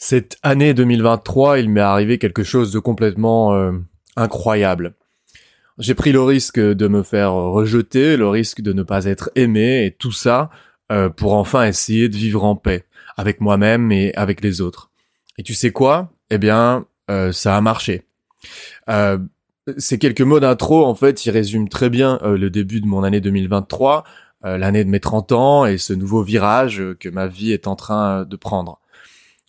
Cette année 2023, il m'est arrivé quelque chose de complètement euh, incroyable. J'ai pris le risque de me faire rejeter, le risque de ne pas être aimé, et tout ça euh, pour enfin essayer de vivre en paix avec moi-même et avec les autres. Et tu sais quoi? Eh bien, euh, ça a marché. ces quelques mots d'intro, en fait, ils résument très bien le début de mon année 2023, l'année de mes 30 ans et ce nouveau virage que ma vie est en train de prendre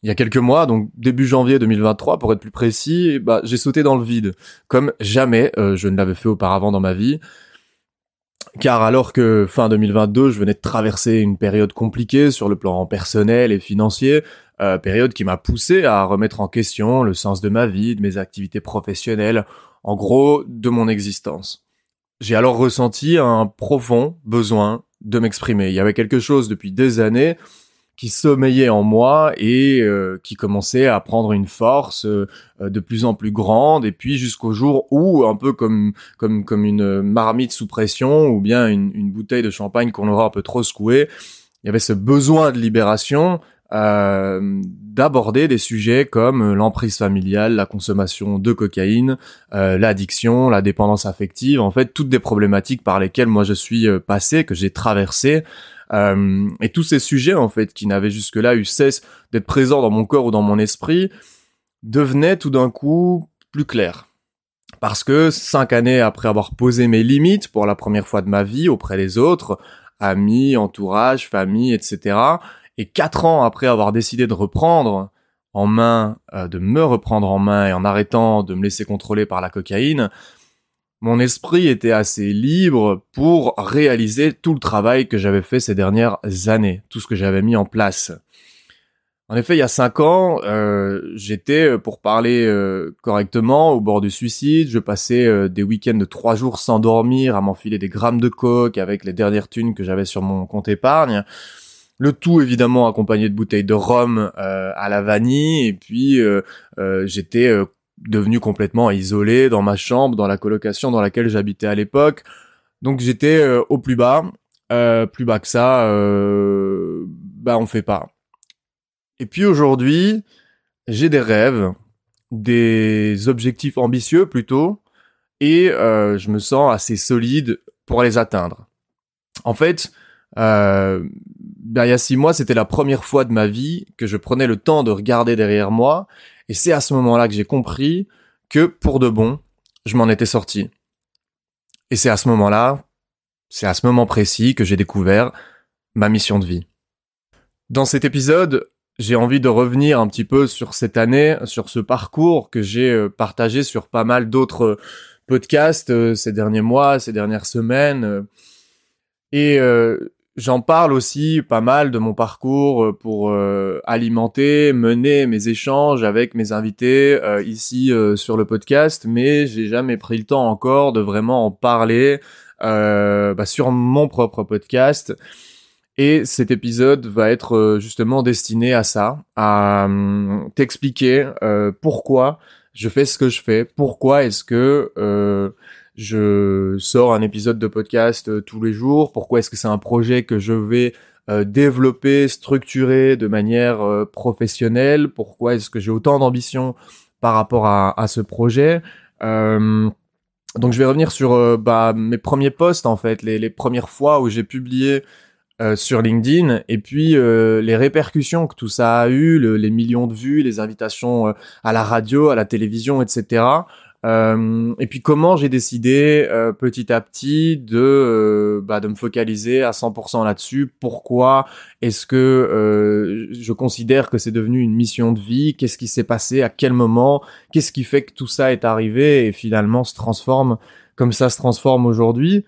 il y a quelques mois, donc début janvier 2023 pour être plus précis, bah, j'ai sauté dans le vide, comme jamais euh, je ne l'avais fait auparavant dans ma vie. Car alors que fin 2022, je venais de traverser une période compliquée sur le plan personnel et financier, euh, période qui m'a poussé à remettre en question le sens de ma vie, de mes activités professionnelles, en gros de mon existence. J'ai alors ressenti un profond besoin de m'exprimer. Il y avait quelque chose depuis des années qui sommeillait en moi et euh, qui commençait à prendre une force euh, de plus en plus grande. Et puis jusqu'au jour où un peu comme comme comme une marmite sous pression ou bien une, une bouteille de champagne qu'on aura un peu trop secoué il y avait ce besoin de libération euh, d'aborder des sujets comme l'emprise familiale, la consommation de cocaïne, euh, l'addiction, la dépendance affective, en fait toutes des problématiques par lesquelles moi je suis passé, que j'ai traversé, euh, et tous ces sujets, en fait, qui n'avaient jusque-là eu cesse d'être présents dans mon corps ou dans mon esprit, devenaient tout d'un coup plus clairs. Parce que cinq années après avoir posé mes limites pour la première fois de ma vie auprès des autres, amis, entourage, famille, etc., et quatre ans après avoir décidé de reprendre en main, euh, de me reprendre en main et en arrêtant de me laisser contrôler par la cocaïne, mon esprit était assez libre pour réaliser tout le travail que j'avais fait ces dernières années, tout ce que j'avais mis en place. En effet, il y a cinq ans, euh, j'étais, euh, pour parler euh, correctement, au bord du suicide. Je passais des week-ends de trois jours sans dormir, à m'enfiler des grammes de coke avec les dernières thunes que j'avais sur mon compte épargne. Le tout évidemment accompagné de bouteilles de rhum à la vanille. Et puis j'étais devenu complètement isolé dans ma chambre, dans la colocation dans laquelle j'habitais à l'époque. Donc j'étais euh, au plus bas, euh, plus bas que ça, euh, bah on fait pas. Et puis aujourd'hui, j'ai des rêves, des objectifs ambitieux plutôt, et je me sens assez solide pour les atteindre. En fait, ben, il y a six mois, c'était la première fois de ma vie que je prenais le temps de regarder derrière moi et c'est à ce moment-là que j'ai compris que pour de bon, je m'en étais sorti. Et c'est à ce moment-là, c'est à ce moment précis que j'ai découvert ma mission de vie. Dans cet épisode, j'ai envie de revenir un petit peu sur cette année, sur ce parcours que j'ai euh, partagé sur pas mal d'autres podcasts euh, ces derniers mois, ces dernières semaines. Et euh, J'en parle aussi pas mal de mon parcours euh, pour euh, alimenter, mener mes échanges avec mes invités euh, ici sur le podcast, mais j'ai jamais pris le temps encore de vraiment en parler bah, sur mon propre podcast. Et cet épisode va être justement destiné à ça, à hum, t'expliquer pourquoi je fais ce que je fais, pourquoi est-ce que je sors un épisode de podcast euh, tous les jours. Pourquoi est-ce que c'est un projet que je vais euh, développer, structurer de manière euh, professionnelle? Pourquoi est-ce que j'ai autant d'ambition par rapport à, ce projet? Donc je vais revenir sur bah, mes premiers posts en fait, les, premières fois où j'ai publié sur LinkedIn et puis les répercussions que tout ça a eu, les millions de vues, les invitations à la radio, à la télévision, etc. Euh, et puis comment j'ai décidé euh, petit à petit de euh, bah, de me focaliser à 100% là-dessus? Pourquoi est-ce que euh, je considère que c'est devenu une mission de vie? Qu'est-ce qui s'est passé? À quel moment? Qu'est-ce qui fait que tout ça est arrivé? Et finalement se transforme comme ça se transforme aujourd'hui.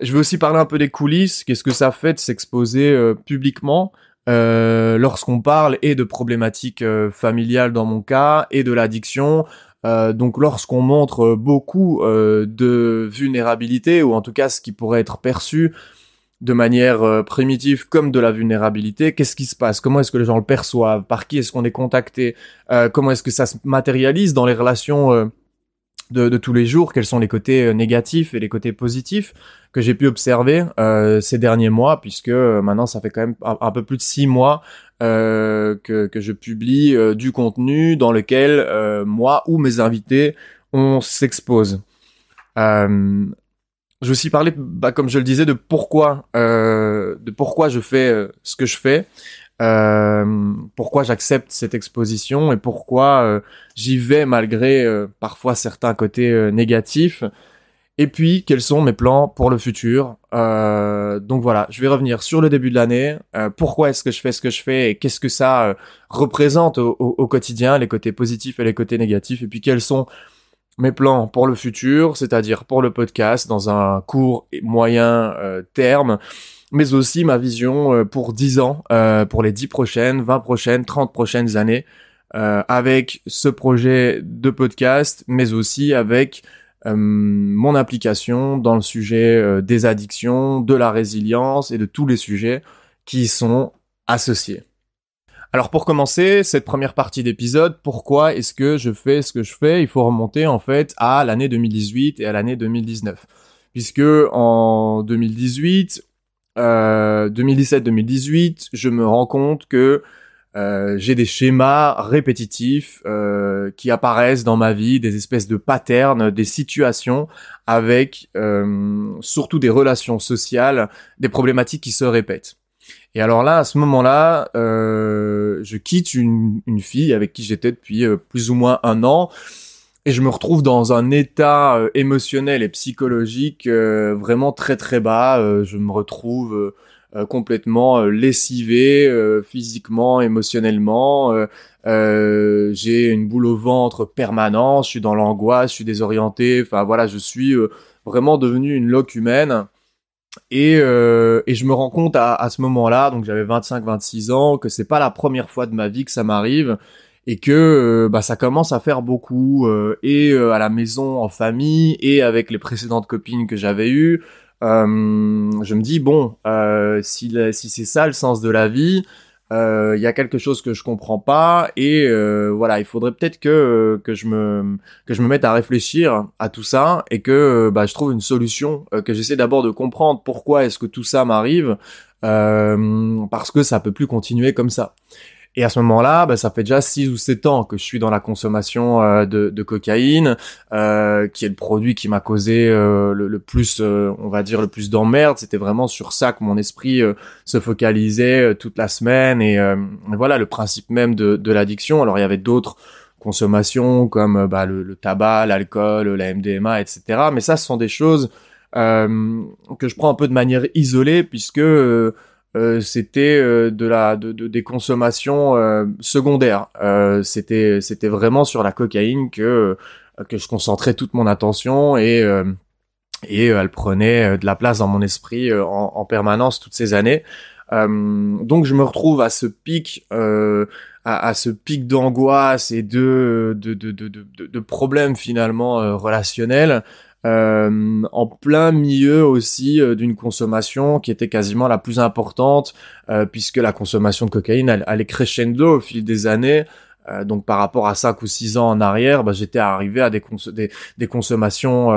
Je vais aussi parler un peu des coulisses. Qu'est-ce que ça fait de s'exposer publiquement? Lorsqu'on parle et de problématiques familiales dans mon cas et de l'addiction, euh, donc lorsqu'on montre beaucoup euh, de vulnérabilité, ou en tout cas ce qui pourrait être perçu de manière euh, primitive comme de la vulnérabilité, qu'est-ce qui se passe? Comment est-ce que les gens le perçoivent? Par qui est-ce qu'on est contacté? Comment est-ce que ça se matérialise dans les relations de, tous les jours? Quels sont les côtés négatifs et les côtés positifs que j'ai pu observer ces derniers mois, puisque maintenant ça fait quand même un, peu plus de six mois que, que je publie du contenu dans lequel moi ou mes invités on s'expose. Euh, je vais aussi parler, bah, comme je le disais, de pourquoi, euh, de pourquoi je fais euh, ce que je fais, euh, pourquoi j'accepte cette exposition et pourquoi euh, j'y vais malgré euh, parfois certains côtés négatifs. Et puis, quels sont mes plans pour le futur Donc voilà, je vais revenir sur le début de l'année. pourquoi est-ce que je fais ce que je fais et qu'est-ce que ça représente au, au, au, quotidien, les côtés positifs et les côtés négatifs. Et puis, quels sont mes plans pour le futur, c'est-à-dire pour le podcast dans un court et moyen euh, terme, mais aussi ma vision euh, pour 10 ans, euh, pour les 10 prochaines, 20 prochaines, 30 prochaines années, avec ce projet de podcast, mais aussi avec mon application dans le sujet des addictions, de la résilience et de tous les sujets qui y sont associés. Alors pour commencer cette première partie d'épisode, pourquoi est-ce que je fais ce que je fais? Il faut remonter en fait à l'année 2018 et à l'année 2019. Puisque en 2018, euh, 2017-2018, je me rends compte que euh, j'ai des schémas répétitifs euh, qui apparaissent dans ma vie, des espèces de patterns, des situations avec euh, surtout des relations sociales, des problématiques qui se répètent. Et alors là, à ce moment-là, euh, je quitte une, une, fille avec qui j'étais depuis euh, plus ou moins un an, et je me retrouve dans un état émotionnel et psychologique vraiment très très bas. je me retrouve complètement lessivé physiquement, émotionnellement. J'ai une boule au ventre permanente. Je suis dans l'angoisse, je suis désorienté. Enfin voilà, je suis vraiment devenu une loque humaine. Et, euh, et je me rends compte à, à ce moment-là, donc j'avais 25-26 ans, que c'est pas la première fois de ma vie que ça m'arrive et que euh, bah, ça commence à faire beaucoup euh, et euh, à la maison, en famille et avec les précédentes copines que j'avais eues. Je me dis bon, si, si c'est ça le sens de la vie, euh, il y a quelque chose que je comprends pas et euh, voilà il faudrait peut-être que que je me que je me mette à réfléchir à tout ça et que bah je trouve une solution euh, que j'essaie d'abord de comprendre pourquoi est-ce que tout ça m'arrive parce que ça peut plus continuer comme ça et à ce moment-là, bah, ça fait déjà 6 ou 7 ans que je suis dans la consommation euh, de, de, cocaïne, euh, qui est le produit qui m'a causé euh, le, plus, euh, on va dire, le plus d'emmerde. C'était vraiment sur ça que mon esprit euh, se focalisait toute la semaine. Et, voilà le principe même de, de l'addiction. Alors il y avait d'autres consommations comme bah, le, le, tabac, l'alcool, la MDMA, etc. Mais ça, ce sont des choses que je prends un peu de manière isolée puisque euh, c'était euh, de la de, de, des consommations euh, secondaires. c'était c'était vraiment sur la cocaïne que que je concentrais toute mon attention et et elle prenait de la place dans mon esprit en, en, permanence toutes ces années. donc je me retrouve à ce pic à, à, ce pic d'angoisse et de de, de, de, de, de problèmes finalement relationnels euh, en plein milieu aussi euh, d'une consommation qui était quasiment la plus importante, euh, puisque la consommation de cocaïne elle, allait crescendo au fil des années. donc par rapport à 5 ou 6 ans en arrière, bah, j'étais arrivé à des, des, des consommations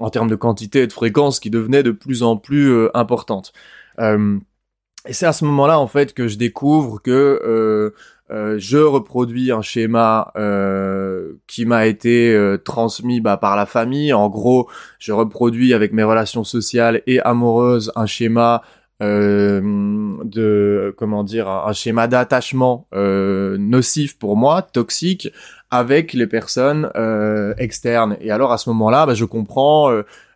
en termes de quantité et de fréquence qui devenaient de plus en plus importantes. et c'est à ce moment-là en fait que je découvre que euh, je reproduis un schéma euh, qui m'a été euh, transmis bah, par la famille. En gros, je reproduis avec mes relations sociales et amoureuses un schéma de comment dire un, schéma d'attachement nocif pour moi, toxique, avec les personnes externes. Et alors à ce moment-là, bah, je comprends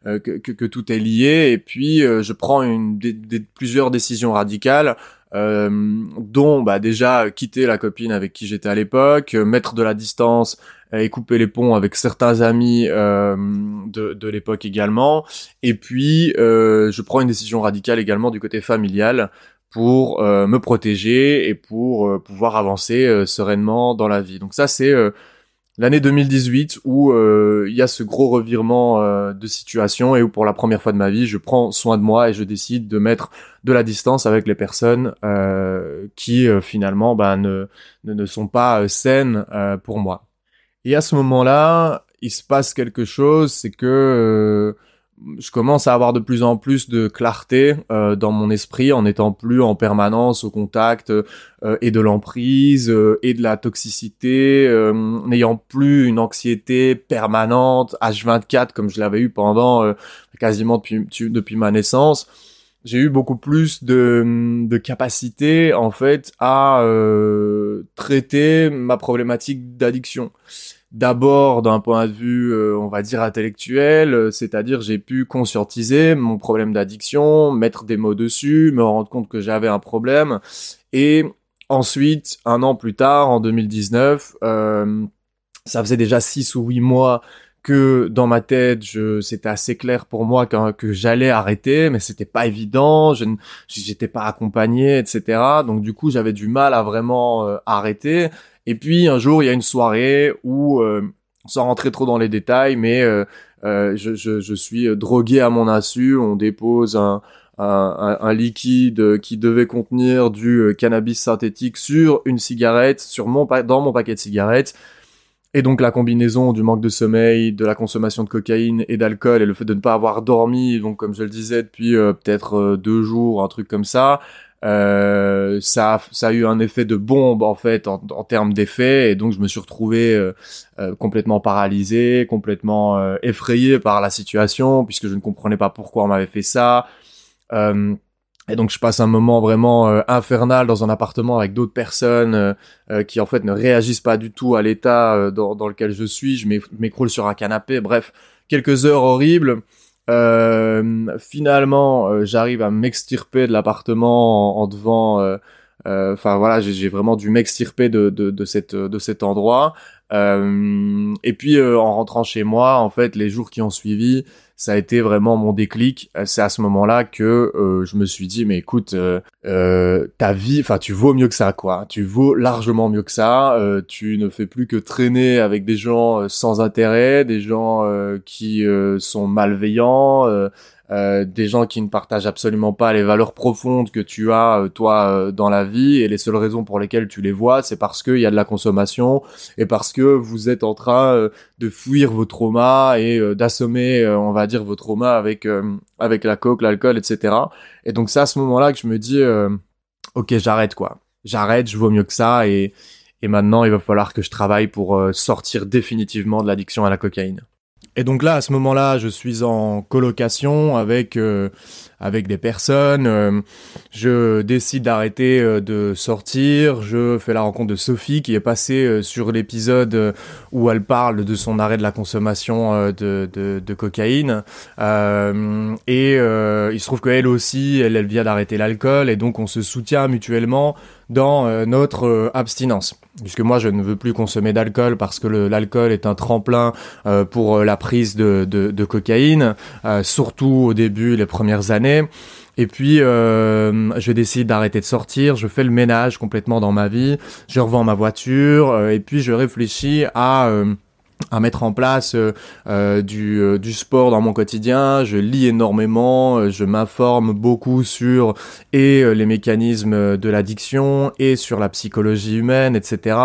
que, que, que, tout est lié et puis je prends une, des, plusieurs décisions radicales euh, dont bah, déjà quitter la copine avec qui j'étais à l'époque, euh, mettre de la distance et couper les ponts avec certains amis euh, de, l'époque également. Et puis, euh, je prends une décision radicale également du côté familial pour euh, me protéger et pour pouvoir avancer sereinement dans la vie. Donc ça, c'est l'année 2018 où euh, il y a ce gros revirement euh, de situation et où pour la première fois de ma vie, je prends soin de moi et je décide de mettre de la distance avec les personnes euh, qui finalement bah, ne, ne, sont pas saines pour moi. Et à ce moment-là, il se passe quelque chose, c'est que je commence à avoir de plus en plus de clarté euh, dans mon esprit en n'étant plus en permanence au contact euh, et de l'emprise et de la toxicité, n'ayant plus une anxiété permanente H24 comme je l'avais eu pendant quasiment depuis, depuis ma naissance j'ai eu beaucoup plus de, de capacité en fait à euh, traiter ma problématique d'addiction. D'abord d'un point de vue, euh, on va dire intellectuel, euh, c'est-à-dire j'ai pu conscientiser mon problème d'addiction, mettre des mots dessus, me rendre compte que j'avais un problème, et ensuite, un an plus tard, en 2019, ça faisait déjà six ou huit mois que dans ma tête, je, c'était assez clair pour moi que, j'allais arrêter, mais c'était pas évident, je j'étais pas accompagné, etc. Donc du coup, j'avais du mal à vraiment euh, arrêter. Et puis un jour, il y a une soirée où, euh, sans rentrer trop dans les détails, mais euh, euh je, je, je, suis drogué à mon insu. On dépose un, un, un, liquide qui devait contenir du cannabis synthétique sur une cigarette, sur mon dans mon paquet de cigarettes. Et donc la combinaison du manque de sommeil, de la consommation de cocaïne et d'alcool et le fait de ne pas avoir dormi, donc comme je le disais depuis euh, peut-être euh, deux jours, un truc comme ça, euh, ça, ça a eu un effet de bombe en fait en, en termes d'effet et donc je me suis retrouvé euh, complètement paralysé, complètement effrayé par la situation puisque je ne comprenais pas pourquoi on m'avait fait ça. Et donc je passe un moment vraiment euh, infernal dans un appartement avec d'autres personnes euh, euh, qui en fait ne réagissent pas du tout à l'état dans, dans, lequel je suis. Je m'écroule sur un canapé. Bref, quelques heures horribles. Finalement, j'arrive à m'extirper de l'appartement en, devant. Enfin voilà, j'ai vraiment dû m'extirper de, de, de, cette, de cet endroit. et puis en rentrant chez moi, en fait, les jours qui ont suivi, ça a été vraiment mon déclic. Euh, c'est à ce moment-là que euh, je me suis dit, mais écoute, euh, ta vie, enfin, tu vaux mieux que ça, quoi. Tu vaux largement mieux que ça. tu ne fais plus que traîner avec des gens sans intérêt, des gens qui sont malveillants. Euh, des gens qui ne partagent absolument pas les valeurs profondes que tu as euh, toi euh, dans la vie. Et les seules raisons pour lesquelles tu les vois c'est parce qu'il y a de la consommation et parce que vous êtes en train de fuir vos traumas et d'assommer on va dire vos traumas avec avec la coke l'alcool etc et donc c'est à ce moment là que je me dis ok j'arrête quoi. J'arrête je vaux mieux que ça et et maintenant il va falloir que je travaille pour sortir définitivement de l'addiction à la cocaïne et donc là, à ce moment-là, je suis en colocation avec euh, avec des personnes. Euh, je décide d'arrêter euh, de sortir. Je fais la rencontre de Sophie qui est passée sur l'épisode où elle parle de son arrêt de la consommation de, de, cocaïne. et il se trouve qu'elle aussi, elle, vient d'arrêter l'alcool et donc on se soutient mutuellement dans notre abstinence puisque moi je ne veux plus consommer d'alcool parce que l'alcool est un tremplin euh, pour euh, la prise de, de, cocaïne, euh, surtout au début, les premières années. Et puis, je décide d'arrêter de sortir, je fais le ménage complètement dans ma vie, je revends ma voiture, et puis je réfléchis à à mettre en place euh, euh, du, euh, du sport dans mon quotidien, je lis énormément, je m'informe beaucoup sur et les mécanismes de l'addiction et sur la psychologie humaine, etc.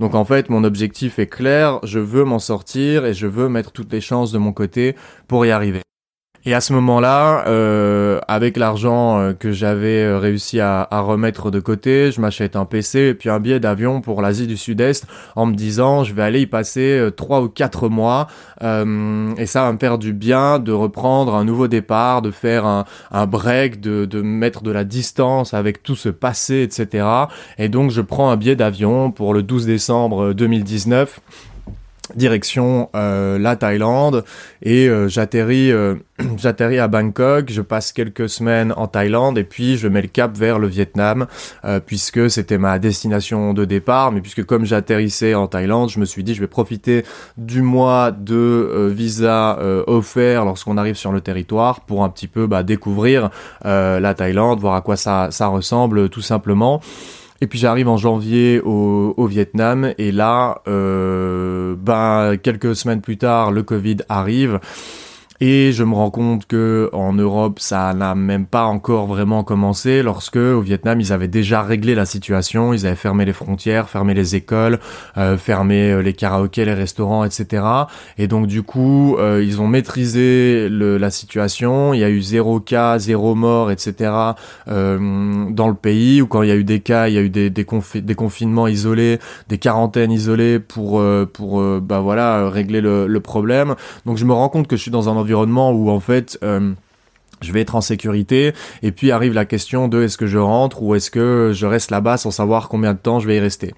Donc en fait, mon objectif est clair, je veux m'en sortir et je veux mettre toutes les chances de mon côté pour y arriver. Et à ce moment-là, euh, avec l'argent euh, que j'avais euh, réussi à, à, remettre de côté, je m'achète un PC et puis un billet d'avion pour l'Asie du Sud-Est en me disant je vais aller y passer euh, trois ou quatre mois et ça va me faire du bien de reprendre un nouveau départ, de faire un, un break, de, de mettre de la distance avec tout ce passé, etc. Et donc je prends un billet d'avion pour le 12 décembre 2019 direction euh, la Thaïlande. Et euh, j'atterris euh, j'atterris à Bangkok, je passe quelques semaines en Thaïlande et puis je mets le cap vers le Vietnam puisque c'était ma destination de départ. Mais puisque comme j'atterrissais en Thaïlande, je me suis dit je vais profiter du mois de visa offert lorsqu'on arrive sur le territoire pour un petit peu bah, découvrir la Thaïlande, voir à quoi ça ça ressemble tout simplement. Et puis j'arrive en janvier au, au, Vietnam et là, euh, ben quelques semaines plus tard, le Covid arrive. Et je me rends compte que en Europe, ça n'a même pas encore vraiment commencé lorsque au Vietnam, ils avaient déjà réglé la situation, ils avaient fermé les frontières, fermé les écoles, euh, fermé euh, les karaokés, les restaurants, etc. Et donc du coup, euh, ils ont maîtrisé le, la situation. Il y a eu zéro cas, zéro mort, etc. Euh, dans le pays. Ou quand il y a eu des cas, il y a eu des, des, confinements isolés, des quarantaines isolées pour pour bah voilà régler le, le problème. Donc je me rends compte que je suis dans un environnement où en fait euh, je vais être en sécurité et puis arrive la question de est-ce que je rentre ou est-ce que je reste là-bas sans savoir combien de temps je vais y rester.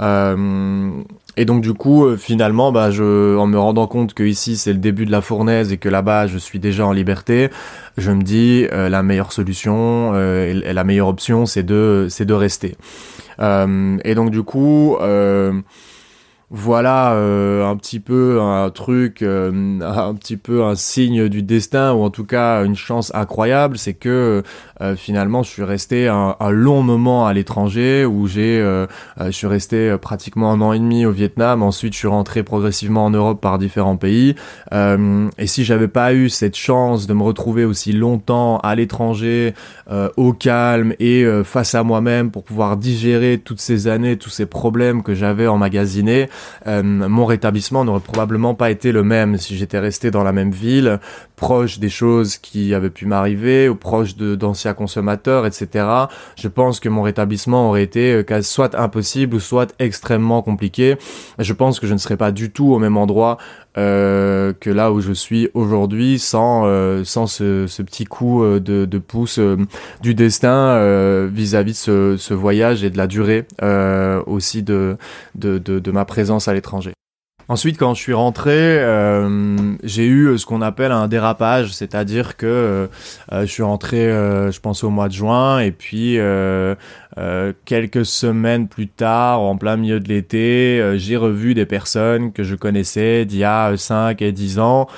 Euh, et donc du coup, euh, finalement, bah, je, en me rendant compte que ici c'est le début de la fournaise et que là-bas je suis déjà en liberté, je me dis la meilleure solution et la meilleure option c'est de c'est de rester. et donc du coup voilà euh, un petit peu un truc, euh, un petit peu un signe du destin ou en tout cas une chance incroyable, c'est que finalement je suis resté un, un long moment à l'étranger où j'ai, je suis resté pratiquement un an et demi au Vietnam. Ensuite je suis rentré progressivement en Europe par différents pays. et si j'avais pas eu cette chance de me retrouver aussi longtemps à l'étranger, au calme et face à moi-même pour pouvoir digérer toutes ces années, tous ces problèmes que j'avais emmagasinés euh, mon rétablissement n'aurait probablement pas été le même si j'étais resté dans la même ville, proche des choses qui avaient pu m'arriver ou proche d'anciens consommateurs, etc. Je pense que mon rétablissement aurait été euh, soit impossible ou soit extrêmement compliqué. Je pense que je ne serais pas du tout au même endroit euh, que là où je suis aujourd'hui sans euh, sans ce, petit coup euh, de, de pouce du destin vis-à-vis de ce, ce, voyage et de la durée aussi de, de, de ma présence à l'étranger. Ensuite, quand je suis rentré, euh, j'ai eu ce qu'on appelle un dérapage, c'est-à-dire que euh, je suis rentré, euh, je pense au mois de juin, et puis quelques semaines plus tard, en plein milieu de l'été, j'ai revu des personnes que je connaissais d'il y a 5 et 10 ans,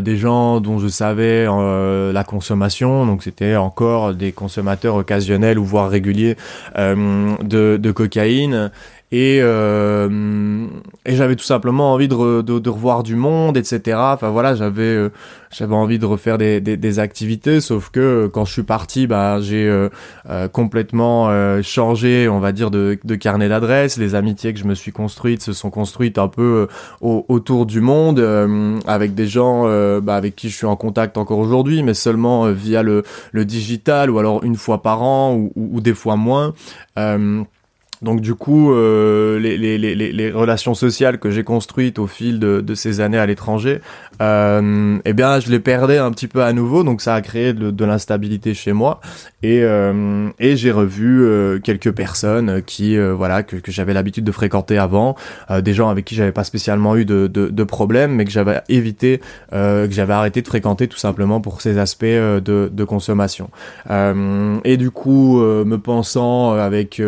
des gens dont je savais la consommation, donc c'était encore des consommateurs occasionnels ou voire réguliers de, de cocaïne, et, euh, et j'avais tout simplement envie de, revoir du monde, etc. Enfin voilà, j'avais euh, j'avais envie de refaire des, activités, sauf que euh, quand je suis parti, bah j'ai euh, complètement changé, on va dire, de, carnet d'adresses. Les amitiés que je me suis construites se sont construites un peu autour du monde, avec des gens bah, avec qui je suis en contact encore aujourd'hui, mais seulement via le, le digital ou alors une fois par an ou des fois moins. Donc du coup, euh, les, relations sociales que j'ai construites au fil de ces années à l'étranger, euh, eh bien, je les perdais un petit peu à nouveau, donc ça a créé de, l'instabilité chez moi. Et, euh, et j'ai revu euh, quelques personnes qui, euh, voilà, que, que j'avais l'habitude de fréquenter avant, des gens avec qui j'avais pas spécialement eu de, de, de problèmes, mais que j'avais évité, que j'avais arrêté de fréquenter tout simplement pour ces aspects de, de consommation. et du coup, me pensant avec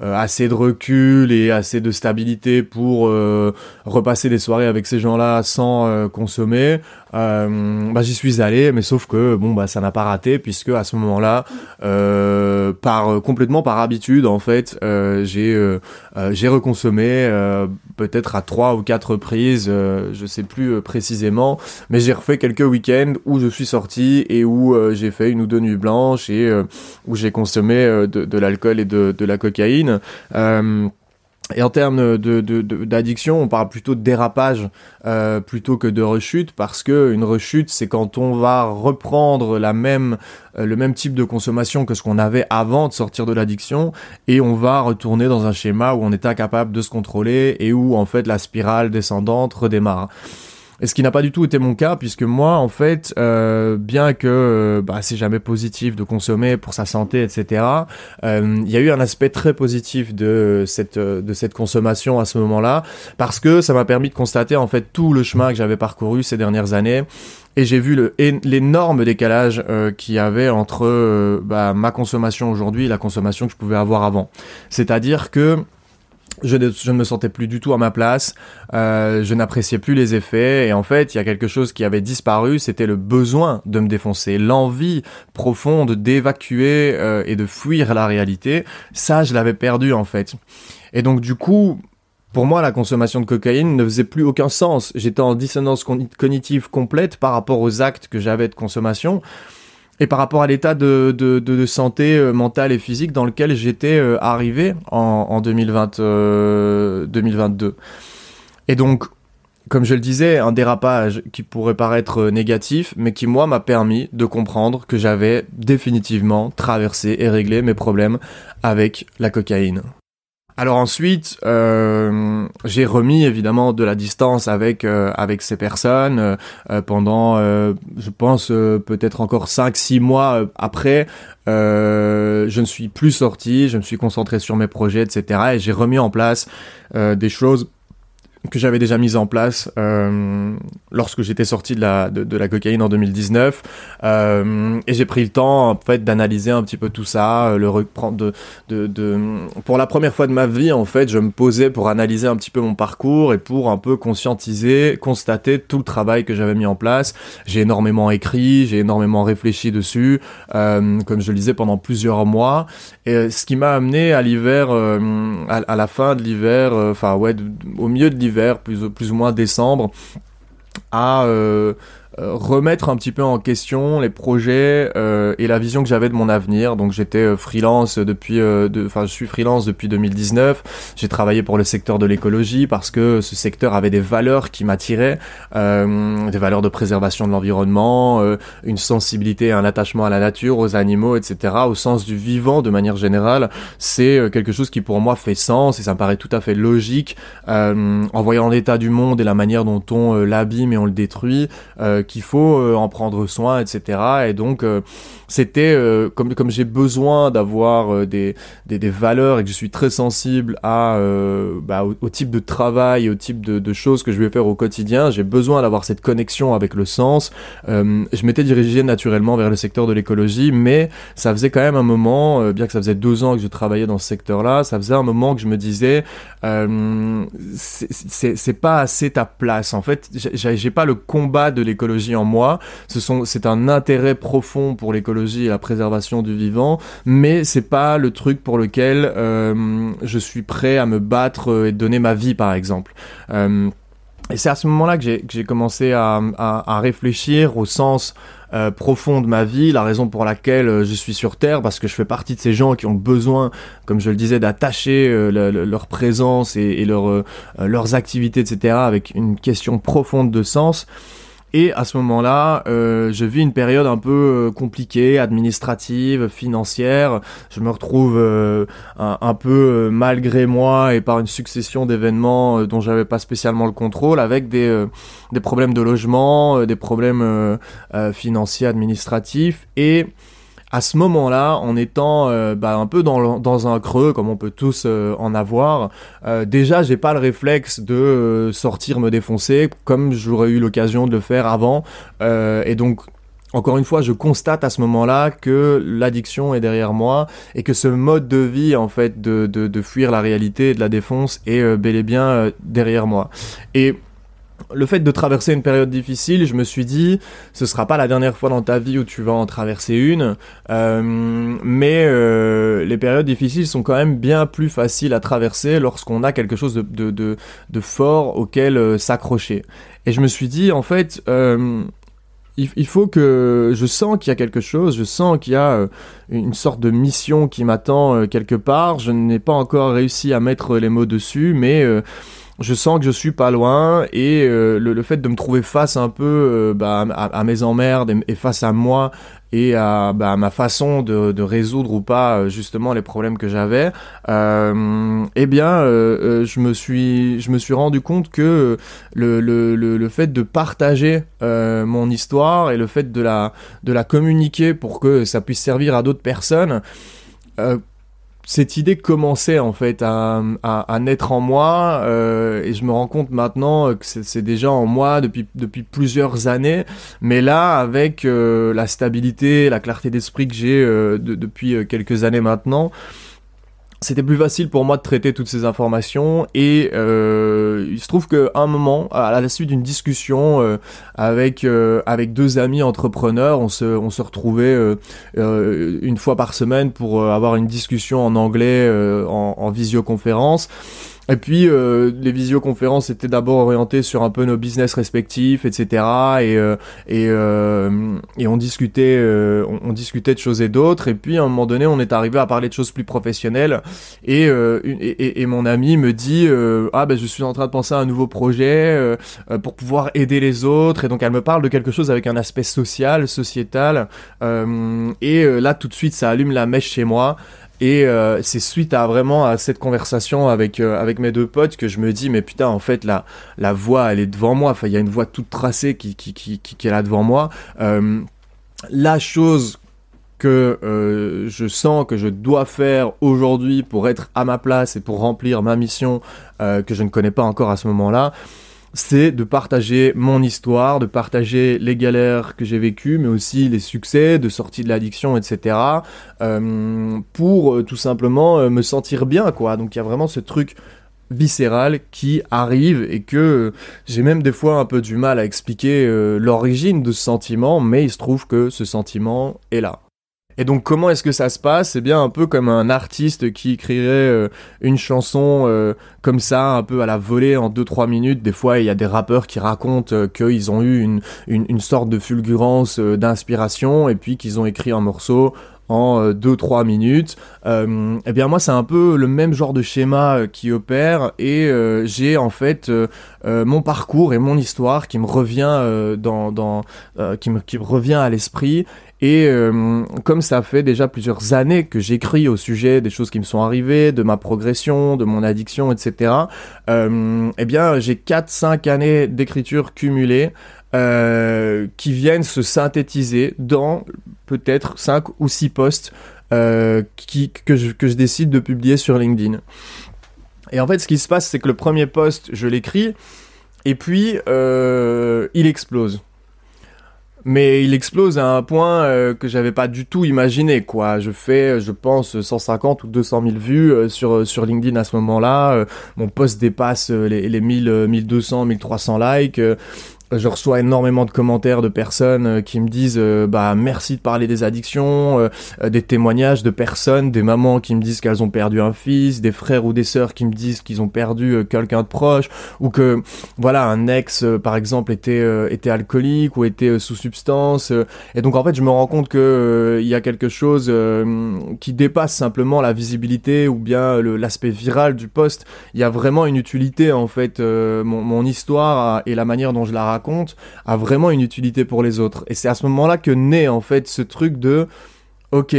assez de recul et assez de stabilité pour euh, repasser des soirées avec ces gens-là sans euh, euh, bah, j'y suis allé, mais sauf que bon bah ça n'a pas raté puisque à ce moment-là, par complètement par habitude en fait, j'ai j'ai reconsommé peut-être à trois ou quatre reprises, je sais plus précisément, mais j'ai refait quelques week-ends où je suis sorti et où j'ai fait une ou deux nuits blanches et où j'ai consommé de, l'alcool et de, la cocaïne. Euh, et en termes d'addiction, on parle plutôt de dérapage euh, plutôt que de rechute, parce que une rechute, c'est quand on va reprendre euh, le même type de consommation que ce qu'on avait avant de sortir de l'addiction, et on va retourner dans un schéma où on est incapable de se contrôler et où en fait la spirale descendante redémarre. Et ce qui n'a pas du tout été mon cas, puisque moi, en fait, euh, bien que euh, bah, c'est jamais positif de consommer pour sa santé, etc., euh, il y a eu un aspect très positif de cette de cette consommation à ce moment-là, parce que ça m'a permis de constater en fait tout le chemin que j'avais parcouru ces dernières années. Et j'ai vu l'énorme décalage euh, qu'il y avait entre bah, ma consommation aujourd'hui et la consommation que je pouvais avoir avant. C'est-à-dire que je ne, me sentais plus du tout à ma place, euh, je n'appréciais plus les effets, et en fait, il y a quelque chose qui avait disparu, c'était le besoin de me défoncer, l'envie profonde d'évacuer euh, et de fuir la réalité. Ça, je l'avais perdu en fait. Et donc du coup, pour moi, la consommation de cocaïne ne faisait plus aucun sens. J'étais en dissonance cognitive complète par rapport aux actes que j'avais de consommation et par rapport à l'état de, santé euh, mentale et physique dans lequel j'étais euh, arrivé en, en 2020, 2022. Euh, et donc, comme je le disais, un dérapage qui pourrait paraître négatif, mais qui, moi, m'a permis de comprendre que j'avais définitivement traversé et réglé mes problèmes avec la cocaïne. Alors ensuite, euh, j'ai remis évidemment de la distance avec euh, avec ces personnes euh, pendant, je pense peut-être encore 5-6 mois après. je ne suis plus sorti, je me suis concentré sur mes projets, etc. Et j'ai remis en place des choses que j'avais déjà mise en place euh, lorsque j'étais sorti de la, de, de, la cocaïne en 2019 euh, et j'ai pris le temps en fait d'analyser un petit peu tout ça euh, le reprendre de, de, de, pour la première fois de ma vie en fait je me posais pour analyser un petit peu mon parcours et pour un peu conscientiser constater tout le travail que j'avais mis en place. J'ai énormément écrit j'ai énormément réfléchi dessus euh, comme je le disais pendant plusieurs mois et euh, ce qui m'a amené à l'hiver euh, à, la fin de l'hiver enfin ouais au milieu de l'hiver plus, ou moins décembre, à euh, euh, remettre un petit peu en question les projets euh, et la vision que j'avais de mon avenir. Donc j'étais euh, freelance depuis, enfin je suis freelance depuis 2019. J'ai travaillé pour le secteur de l'écologie parce que ce secteur avait des valeurs qui m'attiraient, des valeurs de préservation de l'environnement, une sensibilité, un attachement à la nature, aux animaux, etc. Au sens du vivant de manière générale, c'est quelque chose qui pour moi fait sens et ça me paraît tout à fait logique en voyant l'état du monde et la manière dont on l'abîme et on le détruit qu'il faut euh, en prendre soin, etc. Et donc euh, c'était euh, comme comme j'ai besoin d'avoir des, des, des valeurs et que je suis très sensible à bah, au, type de travail, au type de, de, choses que je vais faire au quotidien, j'ai besoin d'avoir cette connexion avec le sens. je m'étais dirigé naturellement vers le secteur de l'écologie, mais ça faisait quand même un moment, bien que ça faisait deux ans que je travaillais dans ce secteur-là, ça faisait un moment que je me disais c'est pas assez ta place. En fait, j'ai pas le combat de l'écologie en moi. Ce sont, c'est un intérêt profond pour l'écologie et la préservation du vivant, mais c'est pas le truc pour lequel euh, je suis prêt à me battre et donner ma vie, par exemple. Euh, et c'est à ce moment-là que j'ai commencé à, réfléchir au sens euh, profond de ma vie, la raison pour laquelle je suis sur Terre, parce que je fais partie de ces gens qui ont besoin, comme je le disais, d'attacher leur présence et, et leur, leurs activités, etc., avec une question profonde de sens. Et à ce moment-là, euh, je vis une période un peu euh, compliquée, administrative, financière. Je me retrouve euh, un, peu euh, malgré moi et par une succession d'événements dont j'avais pas spécialement le contrôle, avec des, des problèmes de logement, des problèmes financiers, administratifs et à ce moment-là, en étant euh, bah, un peu dans, un creux, comme on peut tous euh, en avoir, euh, déjà j'ai pas le réflexe de sortir me défoncer, comme j'aurais eu l'occasion de le faire avant, et donc encore une fois, je constate à ce moment-là que l'addiction est derrière moi et que ce mode de vie, en fait, de fuir la réalité et de la défonce est bel et bien derrière moi. Et le fait de traverser une période difficile, je me suis dit, ce sera pas la dernière fois dans ta vie où tu vas en traverser une, euh, mais euh, les périodes difficiles sont quand même bien plus faciles à traverser lorsqu'on a quelque chose de, fort auquel euh, s'accrocher. Et je me suis dit, en fait, il, faut que je sens qu'il y a quelque chose, je sens qu'il y a une sorte de mission qui m'attend quelque part. Je n'ai pas encore réussi à mettre les mots dessus, mais je sens que je suis pas loin et euh, le, fait de me trouver face un peu euh, bah, à, mes emmerdes et, face à moi et à, bah, ma façon de, résoudre ou pas euh, justement les problèmes que j'avais, eh bien, je me suis je me suis rendu compte que le, le, le, fait de partager mon histoire et le fait de la de la communiquer pour que ça puisse servir à d'autres personnes cette idée commençait en fait à, à, naître en moi euh, et je me rends compte maintenant que c'est déjà en moi depuis, depuis plusieurs années mais là avec euh, la stabilité la clarté d'esprit que j'ai euh, depuis quelques années maintenant c'était plus facile pour moi de traiter toutes ces informations et euh, il se trouve qu'à un moment, à la suite d'une discussion euh, avec euh, avec deux amis entrepreneurs, on se on se retrouvait euh, euh, une fois par semaine pour avoir une discussion en anglais en, en, visioconférence. Et puis euh, les visioconférences étaient d'abord orientées sur un peu nos business respectifs, etc. Et euh, et, euh, et on discutait euh, on, on, discutait de choses et d'autres. Et puis à un moment donné, on est arrivé à parler de choses plus professionnelles. Et et, et, et, mon ami me dit ah ben je suis en train de penser à un nouveau projet pour pouvoir aider les autres. Et donc elle me parle de quelque chose avec un aspect social, sociétal. et là tout de suite ça allume la mèche chez moi. Et euh, c'est suite à vraiment à cette conversation avec euh, avec mes deux potes que je me dis mais putain en fait la la voix elle est devant moi. Enfin il y a une voix toute tracée qui qui qui qui, est là devant moi. Euh, la chose que je sens que je dois faire aujourd'hui pour être à ma place et pour remplir ma mission que je ne connais pas encore à ce moment-là, c'est de partager mon histoire, de partager les galères que j'ai vécues, mais aussi les succès de sortie de l'addiction, etc. Euh, pour euh, tout simplement euh, me sentir bien, quoi. Donc il y a vraiment ce truc viscéral qui arrive et que j'ai même des fois un peu du mal à expliquer l'origine de ce sentiment, mais il se trouve que ce sentiment est là. Et donc comment est-ce que ça se passe? C'est bien un peu comme un artiste qui écrirait euh, une chanson euh, comme ça, un peu à la volée en 2-3 minutes. Des fois, il y a des rappeurs qui racontent euh, qu'ils ont eu une, une, une, sorte de fulgurance d'inspiration et puis qu'ils ont écrit un morceau en 2-3 minutes. Euh, eh bien moi c'est un peu le même genre de schéma qui opère et j'ai en fait mon parcours et mon histoire qui me revient dans, dans qui, me, qui me revient à l'esprit et euh, comme ça fait déjà plusieurs années que j'écris au sujet des choses qui me sont arrivées, de ma progression, de mon addiction, etc., euh, eh bien j'ai 4-5 années d'écriture cumulées euh, qui viennent se synthétiser dans peut-être 5 ou 6 posts euh, que, je, que je décide de publier sur LinkedIn. Et en fait, ce qui se passe, c'est que le premier post, je l'écris, et puis il explose mais il explose à un point euh, que j'avais pas du tout imaginé quoi. Je fais, je pense, 150 ou 200 000 vues euh, sur sur LinkedIn à ce moment-là. Euh, mon post dépasse les, les 1000, 1200, 1300 likes je reçois énormément de commentaires de personnes euh, qui me disent euh, bah merci de parler des addictions, euh, des témoignages de personnes, des mamans qui me disent qu'elles ont perdu un fils, des frères ou des sœurs qui me disent qu'ils ont perdu quelqu'un de proche ou que voilà un ex par exemple était était alcoolique ou était sous substance et donc en fait je me rends compte que il y a quelque chose qui dépasse simplement la visibilité ou bien l'aspect viral du post. Il y a vraiment une utilité en fait mon, mon histoire et la manière dont je la raconte raconte a vraiment une utilité pour les autres. Et c'est à ce moment-là que naît en fait ce truc de ok,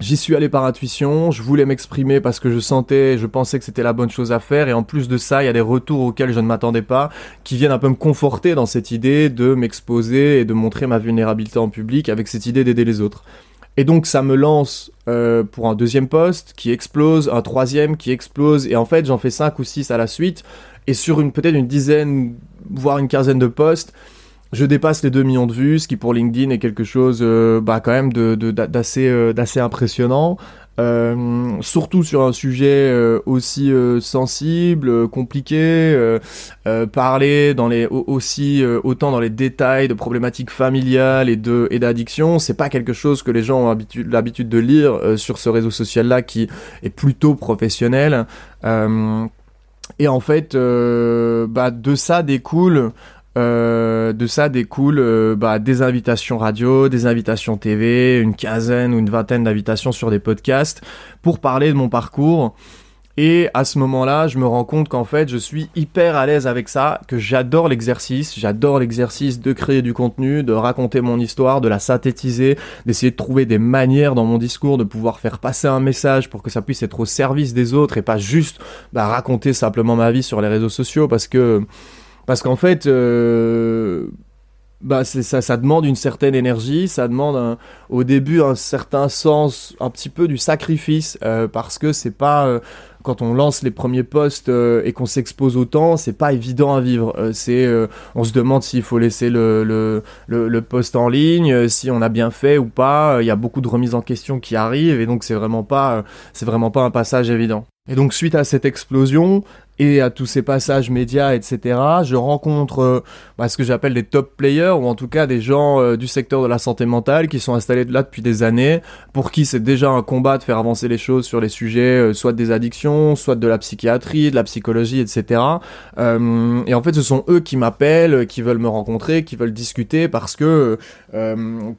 J'y suis allé par intuition, je voulais m'exprimer parce que je sentais, je pensais que c'était la bonne chose à faire, et en plus de ça, il y a des retours auxquels je ne m'attendais pas, qui viennent un peu me conforter dans cette idée de m'exposer et de montrer ma vulnérabilité en public avec cette idée d'aider les autres. Et donc ça me lance euh, pour un deuxième poste qui explose, un troisième qui explose, et en fait j'en fais cinq ou six à la suite, et sur une peut-être une dizaine, voire une quinzaine de posts, je dépasse les 2 millions de vues, ce qui pour LinkedIn est quelque chose euh, bah, quand même de, d'assez, euh, d'assez impressionnant. Euh, surtout sur un sujet aussi sensible, compliqué, parler dans les aussi autant dans les détails de problématiques familiales et de et d'addiction, c'est pas quelque chose que les gens ont l'habitude de lire sur ce réseau social là qui est plutôt professionnel. Et en fait, euh, bah, de ça découle euh, de ça découle euh, bah, des invitations radio, des invitations TV, une quinzaine ou une vingtaine d'invitations sur des podcasts pour parler de mon parcours. Et à ce moment-là, je me rends compte qu'en fait, je suis hyper à l'aise avec ça, que j'adore l'exercice, j'adore l'exercice de créer du contenu, de raconter mon histoire, de la synthétiser, d'essayer de trouver des manières dans mon discours de pouvoir faire passer un message pour que ça puisse être au service des autres et pas juste bah, raconter simplement ma vie sur les réseaux sociaux parce que parce qu'en fait euh, bah ça, demande une certaine énergie, ça demande au début un certain sens, un petit peu du sacrifice, euh, parce que c'est pas euh, quand on lance les premiers posts euh, et qu'on s'expose autant, c'est pas évident à vivre. c'est, on se demande s'il faut laisser le, le, le, le, post en ligne, si on a bien fait ou pas. Il y a beaucoup de remises en question qui arrivent et donc c'est vraiment pas, c'est vraiment pas un passage évident. Et donc suite à cette explosion, et à tous ces passages médias, etc., je rencontre euh, bah, ce que j'appelle des top players, ou en tout cas des gens euh, du secteur de la santé mentale qui sont installés là depuis des années, pour qui c'est déjà un combat de faire avancer les choses sur les sujets, euh, soit des addictions, soit de la psychiatrie, de la psychologie, etc. et en fait, ce sont eux qui m'appellent, qui veulent me rencontrer, qui veulent discuter, parce que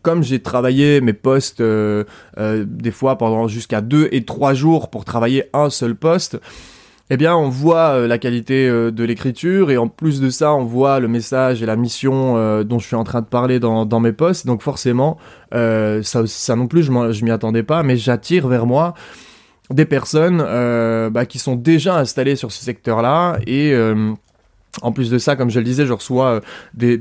comme j'ai travaillé mes postes des fois pendant jusqu'à deux et trois jours pour travailler un seul poste, eh bien, on voit euh, la qualité euh, de l'écriture et en plus de ça, on voit le message et la mission euh, dont je suis en train de parler dans, mes posts. Donc forcément, ça, ça non plus, je m'y attendais pas, mais j'attire vers moi des personnes bah, qui sont déjà installées sur ce secteur-là et en plus de ça, comme je le disais, je reçois des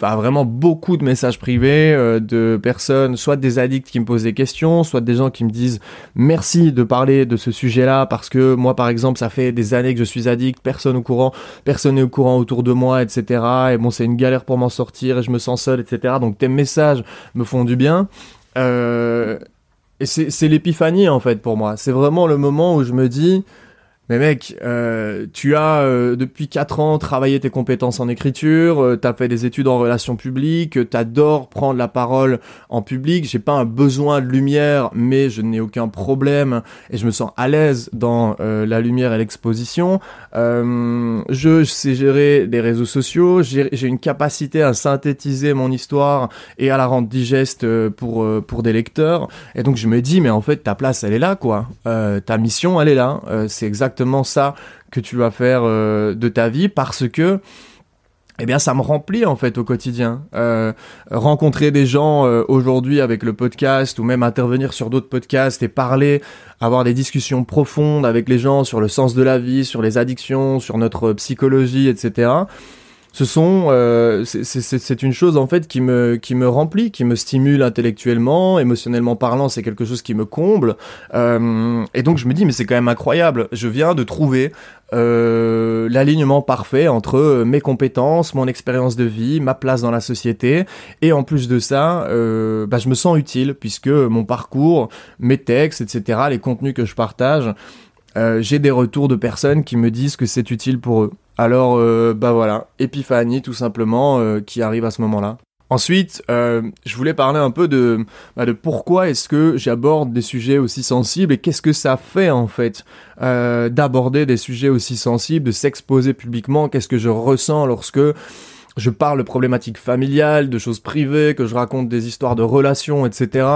vraiment beaucoup de messages privés euh, de personnes, soit des addicts qui me posent des questions, soit des gens qui me disent merci de parler de ce sujet-là parce que moi par exemple ça fait des années que je suis addict, personne au courant, personne n'est au courant autour de moi, etc. Et bon c'est une galère pour m'en sortir et je me sens seul, etc. Donc tes messages me font du bien. Euh, et c'est l'épiphanie en fait pour moi. C'est vraiment le moment où je me dis mais mec, euh, tu as euh, depuis 4 ans travaillé tes compétences en écriture, euh, t'as fait des études en relations publiques, t'adores prendre la parole en public, j'ai pas un besoin de lumière, mais je n'ai aucun problème et je me sens à l'aise dans euh, la lumière et l'exposition. Je, je, sais gérer les réseaux sociaux, j'ai une capacité à synthétiser mon histoire et à la rendre digeste pour, pour des lecteurs. Et donc je me dis, mais en fait ta place elle est là quoi, ta mission elle est là, c'est exactement ça que tu vas faire euh, de ta vie parce que eh bien, ça me remplit en fait au quotidien. Euh, rencontrer des gens euh, aujourd'hui avec le podcast ou même intervenir sur d'autres podcasts et parler, avoir des discussions profondes avec les gens sur le sens de la vie, sur les addictions, sur notre psychologie, etc ce sont euh, c'est une chose en fait qui me remplit qui me stimule intellectuellement émotionnellement parlant c'est quelque chose qui me comble. Euh, et donc je me dis mais c'est quand même incroyable. Je viens de trouver euh, l'alignement parfait entre mes compétences mon expérience de vie ma place dans la société. Et en plus de ça bah, je me sens utile puisque mon parcours mes textes etc les contenus que je partage j'ai des retours de personnes qui me disent que c'est utile pour eux alors, euh, bah voilà, épiphanie tout simplement euh, qui arrive à ce moment-là. Ensuite, euh, je voulais parler un peu bah, de pourquoi est-ce que j'aborde des sujets aussi sensibles et qu'est-ce que ça fait en fait d'aborder des sujets aussi sensibles, de s'exposer publiquement, qu'est-ce que je ressens lorsque je parle de problématiques familiales, de choses privées, que je raconte des histoires de relations, etc.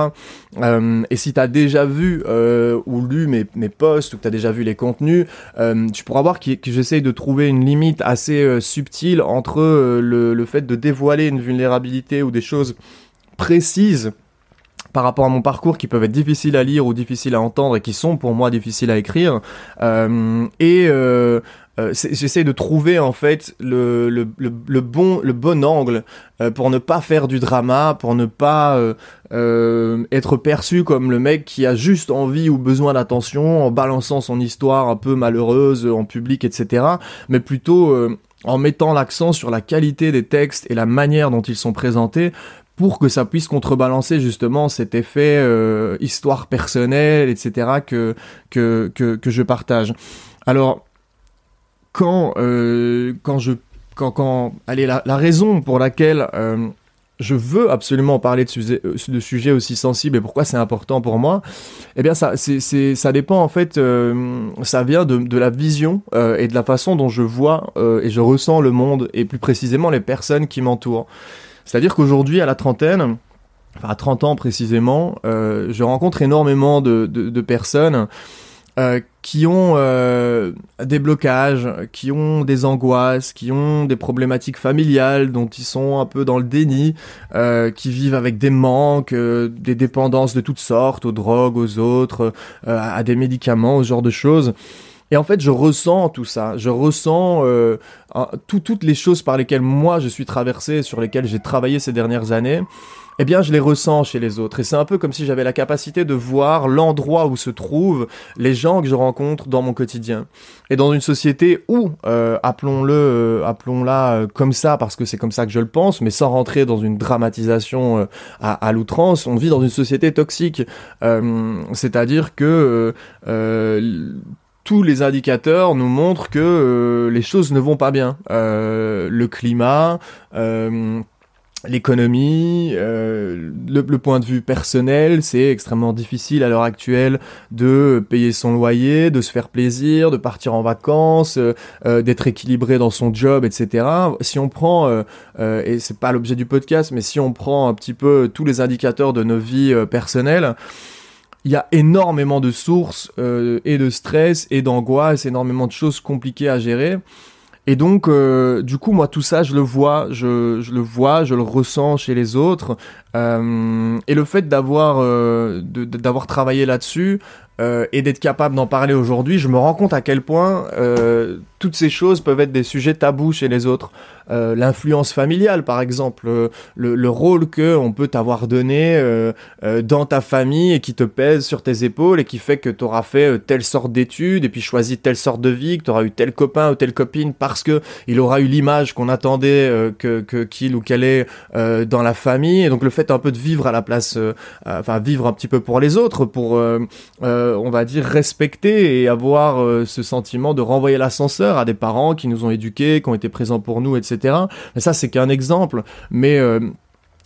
Euh, et si tu as déjà vu euh, ou lu mes, mes posts ou que tu as déjà vu les contenus, euh, tu pourras voir que, que j'essaye de trouver une limite assez euh, subtile entre euh, le fait de dévoiler une vulnérabilité ou des choses précises par rapport à mon parcours qui peuvent être difficiles à lire ou difficiles à entendre et qui sont pour moi difficiles à écrire. Euh, et euh, euh, j'essaie de trouver en fait le, bon le bon angle euh, pour ne pas faire du drama, pour ne pas être perçu comme le mec qui a juste envie ou besoin d'attention en balançant son histoire un peu malheureuse en public, etc. Mais plutôt en mettant l'accent sur la qualité des textes et la manière dont ils sont présentés pour que ça puisse contrebalancer justement cet effet histoire personnelle, etc. que, que, que, que je partage. Alors, quand, euh, quand je, quand, quand, allez, la, raison pour laquelle euh, je veux absolument parler de, sujet, euh, de sujets aussi sensibles et pourquoi c'est important pour moi, eh bien ça, ça dépend en fait, euh, ça vient de, de la vision euh, et de la façon dont je vois euh, et je ressens le monde et plus précisément les personnes qui m'entourent. C'est-à-dire qu'aujourd'hui, à la trentaine, enfin à 30 ans précisément, je rencontre énormément de, personnes euh, qui ont euh, des blocages, qui ont des angoisses, qui ont des problématiques familiales dont ils sont un peu dans le déni, euh, qui vivent avec des manques, des dépendances de toutes sortes, aux drogues, aux autres, à des médicaments, ce genre de choses. Et en fait, je ressens tout ça. Je ressens toutes les choses par lesquelles moi je suis traversé, sur lesquelles j'ai travaillé ces dernières années eh bien je les ressens chez les autres. Et c'est un peu comme si j'avais la capacité de voir l'endroit où se trouvent les gens que je rencontre dans mon quotidien. Et dans une société où, euh, appelons-le, euh, appelons-la euh, comme ça, parce que c'est comme ça que je le pense, mais sans rentrer dans une dramatisation à, à l'outrance, on vit dans une société toxique. C'est-à-dire que tous les indicateurs nous montrent que les choses ne vont pas bien. le climat, l'économie, euh, le, point de vue personnel, c'est extrêmement difficile à l'heure actuelle de payer son loyer, de se faire plaisir, de partir en vacances, euh, euh, d'être équilibré dans son job, etc. Si on prend, et c'est pas l'objet du podcast, mais si on prend un petit peu tous les indicateurs de nos vies personnelles, il y a énormément de sources et de stress et d'angoisse, énormément de choses compliquées à gérer. Et donc, euh, du coup, moi, tout ça, je le vois, je, je, le vois, je le ressens chez les autres. Euh, et le fait d'avoir euh, d'avoir travaillé là-dessus euh, et d'être capable d'en parler aujourd'hui, je me rends compte à quel point euh, toutes ces choses peuvent être des sujets tabous chez les autres. Euh, l'influence familiale, par exemple, euh, le, le, rôle que on peut t'avoir donné euh, dans ta famille et qui te pèse sur tes épaules et qui fait que tu auras fait telle sorte d'études et puis choisi telle sorte de vie, que tu auras eu tel copain ou telle copine parce que il aura eu l'image qu'on attendait que qu'il ou qu'elle est dans la famille. Et donc le fait un peu de vivre à la place, enfin vivre un petit peu pour les autres, pour on va dire respecter et avoir ce sentiment de renvoyer l'ascenseur à des parents qui nous ont éduqués, qui ont été présents pour nous, etc. Mais ça, c'est qu'un exemple. Mais euh,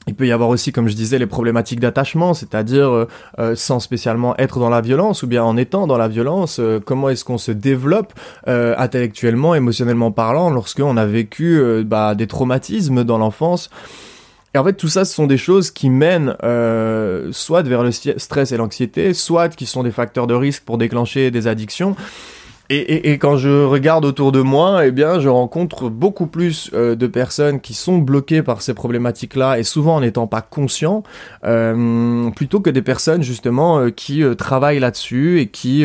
il peut y avoir aussi, comme je disais, les problématiques d'attachement, c'est-à-dire euh, euh, sans spécialement être dans la violence ou bien en étant dans la violence, comment est-ce qu'on se développe intellectuellement, émotionnellement parlant, lorsqu'on a vécu bah, des traumatismes dans l'enfance. Et en fait, tout ça, ce sont des choses qui mènent soit vers le stress et l'anxiété, soit qui sont des facteurs de risque pour déclencher des addictions. Et, et, et, quand je regarde autour de moi, eh bien, je rencontre beaucoup plus euh, de personnes qui sont bloquées par ces problématiques-là et souvent en n'étant pas conscients, euh, plutôt que des personnes justement euh, qui euh, travaillent là-dessus et qui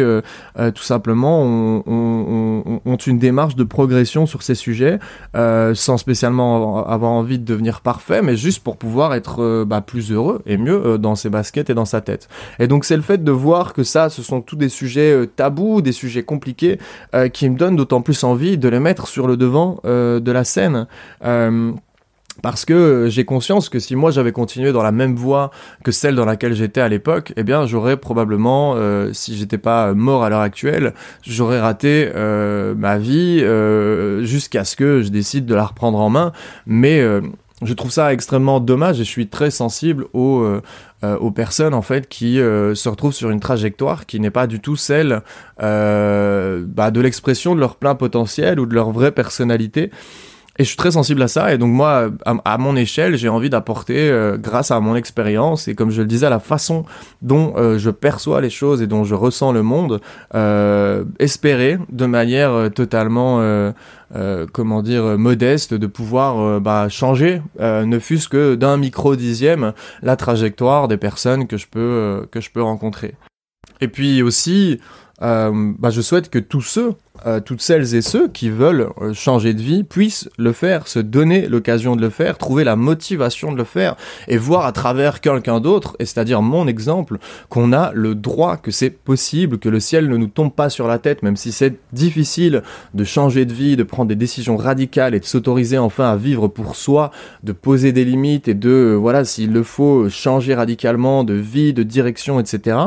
tout simplement ont, ont, ont, une démarche de progression sur ces sujets, sans spécialement avoir envie de devenir parfait, mais juste pour pouvoir être bah, plus heureux et mieux dans ses baskets et dans sa tête. Et donc c'est le fait de voir que ça, ce sont tous des sujets tabous, des sujets compliqués euh, qui me donne d'autant plus envie de les mettre sur le devant euh, de la scène. Euh, parce que j'ai conscience que si moi j'avais continué dans la même voie que celle dans laquelle j'étais à l'époque, eh bien j'aurais probablement, si j'étais pas mort à l'heure actuelle, j'aurais raté ma vie jusqu'à ce que je décide de la reprendre en main. Mais je trouve ça extrêmement dommage et je suis très sensible aux, euh, euh, aux personnes en fait qui euh, se retrouvent sur une trajectoire qui n'est pas du tout celle bah, de l'expression de leur plein potentiel ou de leur vraie personnalité. Et je suis très sensible à ça. Et donc moi, à, mon échelle, j'ai envie d'apporter, grâce à mon expérience et comme je le disais, à la façon dont je perçois les choses et dont je ressens le monde, espérer de manière totalement euh, comment dire modeste de pouvoir euh, bah, changer euh, ne fût-ce que d'un micro dixième la trajectoire des personnes que je peux que je peux rencontrer et puis aussi bah, je souhaite que tous ceux euh, toutes celles et ceux qui veulent euh, changer de vie puissent le faire, se donner l'occasion de le faire, trouver la motivation de le faire et voir à travers quelqu'un d'autre, et c'est-à-dire mon exemple, qu'on a le droit, que c'est possible, que le ciel ne nous tombe pas sur la tête, même si c'est difficile de changer de vie, de prendre des décisions radicales et de s'autoriser enfin à vivre pour soi, de poser des limites et de, euh, voilà, s'il le faut, changer radicalement de vie, de direction, etc.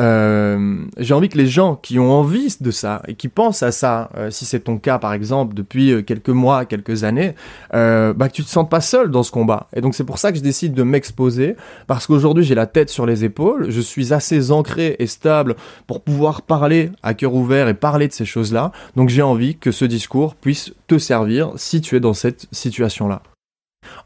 Euh, j'ai envie que les gens qui ont envie de ça et qui pensent à ça, euh, si c'est ton cas par exemple depuis euh, quelques mois, quelques années, bah que tu te sentes pas seul dans ce combat. Et donc c'est pour ça que je décide de m'exposer parce qu'aujourd'hui j'ai la tête sur les épaules, je suis assez ancré et stable pour pouvoir parler à cœur ouvert et parler de ces choses-là. Donc j'ai envie que ce discours puisse te servir si tu es dans cette situation-là.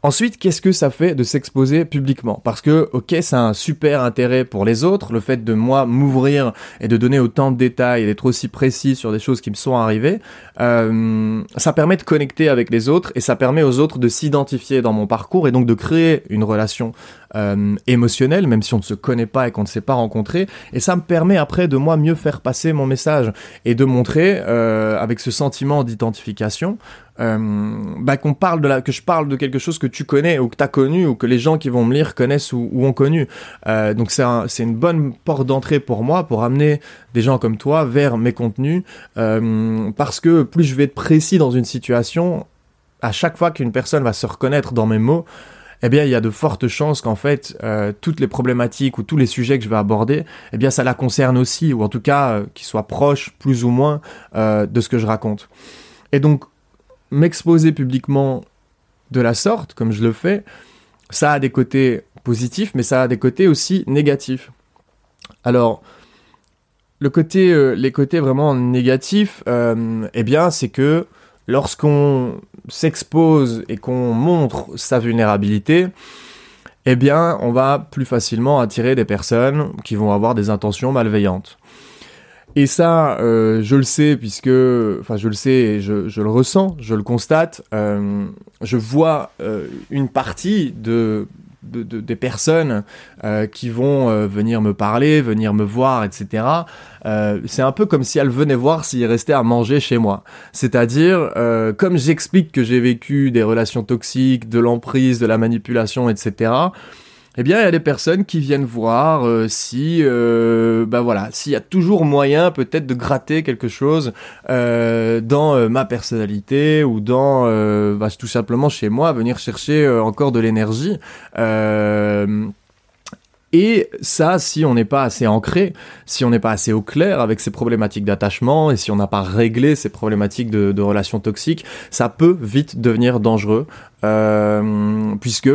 Ensuite, qu'est-ce que ça fait de s'exposer publiquement? Parce que, ok, ça a un super intérêt pour les autres, le fait de moi m'ouvrir et de donner autant de détails et d'être aussi précis sur des choses qui me sont arrivées, euh, ça permet de connecter avec les autres et ça permet aux autres de s'identifier dans mon parcours et donc de créer une relation euh, émotionnelle, même si on ne se connaît pas et qu'on ne s'est pas rencontré. Et ça me permet après de moi mieux faire passer mon message et de montrer euh, avec ce sentiment d'identification euh, bah, qu'on parle de la, que je parle de quelque chose que tu connais ou que tu as connu ou que les gens qui vont me lire connaissent ou, ont connu. Euh, donc c'est un, une bonne porte d'entrée pour moi pour amener des gens comme toi vers mes contenus euh, parce que plus je vais être précis dans une situation, à chaque fois qu'une personne va se reconnaître dans mes mots, eh bien, il y a de fortes chances qu'en fait, euh, toutes les problématiques ou tous les sujets que je vais aborder, eh bien, ça la concerne aussi, ou en tout cas, euh, qu'ils soient proches, plus ou moins, euh, de ce que je raconte. Et donc, m'exposer publiquement de la sorte, comme je le fais, ça a des côtés positifs, mais ça a des côtés aussi négatifs. Alors, le côté, les côtés vraiment négatifs, eh bien, c'est que lorsqu'on s'expose et qu'on montre sa vulnérabilité, eh bien, on va plus facilement attirer des personnes qui vont avoir des intentions malveillantes. Et ça, euh, je le sais puisque, enfin, je le sais et je, le ressens, je le constate. Euh, je vois euh, une partie de de, des personnes euh, qui vont euh, venir me parler, venir me voir, etc. Euh, c'est un peu comme si elles venaient voir s'ils restaient à manger chez moi. C'est-à-dire, comme j'explique que j'ai vécu des relations toxiques, de l'emprise, de la manipulation, etc eh bien, il y a des personnes qui viennent voir euh, si, euh, bah voilà, s'il y a toujours moyen peut-être de gratter quelque chose euh, dans ma personnalité ou dans, bah, tout simplement chez moi, venir chercher encore de l'énergie. Et ça, si on n'est pas assez ancré, si on n'est pas assez au clair avec ces problématiques d'attachement et si on n'a pas réglé ces problématiques de, relations toxiques, ça peut vite devenir dangereux, euh, puisque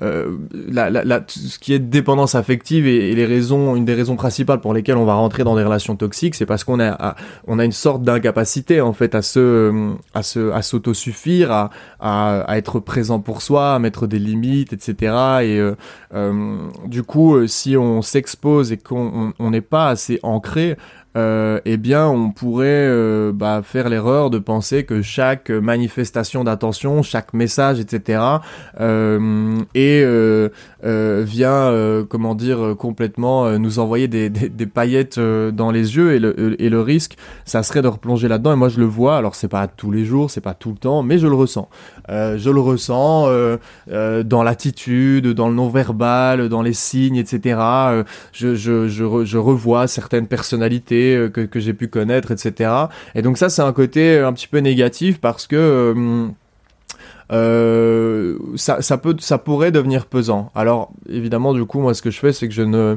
euh, la, la, ce qui est dépendance affective et, les raisons, une des raisons principales pour lesquelles on va rentrer dans des relations toxiques, c'est parce qu'on a, on a une sorte d'incapacité en fait à se, à se, à s'autosuffire, à, à, à, être présent pour soi, à mettre des limites, etc. Et euh, euh, du coup, si on s'expose et qu'on n'est pas assez ancré, euh, eh bien, on pourrait euh, bah, faire l'erreur de penser que chaque manifestation d'attention, chaque message, etc., et euh, euh, vient, comment dire, complètement nous envoyer des, paillettes dans les yeux, et le, et le risque, ça serait de replonger là-dedans. Et moi, je le vois. Alors, c'est pas tous les jours, c'est pas tout le temps, mais je le ressens. Je le ressens dans l'attitude, dans le non-verbal, dans les signes, etc. je, je, je, je revois certaines personnalités euh, que, que j'ai pu connaître, etc. Et donc ça, c'est un côté un petit peu négatif parce que euh, ça, ça, peut, ça pourrait devenir pesant. Alors évidemment, du coup, moi, ce que je fais, c'est que je ne,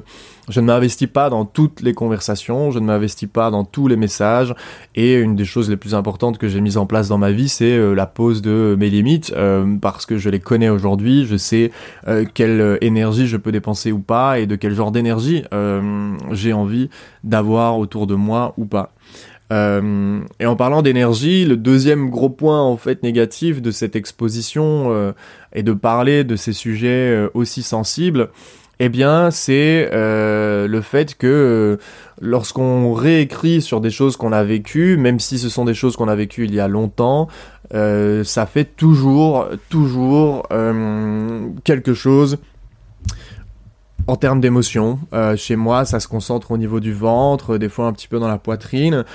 je ne m'investis pas dans toutes les conversations, je ne m'investis pas dans tous les messages. Et une des choses les plus importantes que j'ai mises en place dans ma vie, c'est euh, la pose de mes limites, euh, parce que je les connais aujourd'hui, je sais euh, quelle énergie je peux dépenser ou pas, et de quel genre d'énergie j'ai envie d'avoir autour de moi ou pas. Euh, et en parlant d'énergie, le deuxième gros point en fait négatif de cette exposition euh, et de parler de ces sujets euh, aussi sensibles, eh bien c'est le fait que lorsqu'on réécrit sur des choses qu'on a vécues, même si ce sont des choses qu'on a vécues il y a longtemps, ça fait toujours, toujours quelque chose en termes d'émotion. chez moi, ça se concentre au niveau du ventre, des fois un petit peu dans la poitrine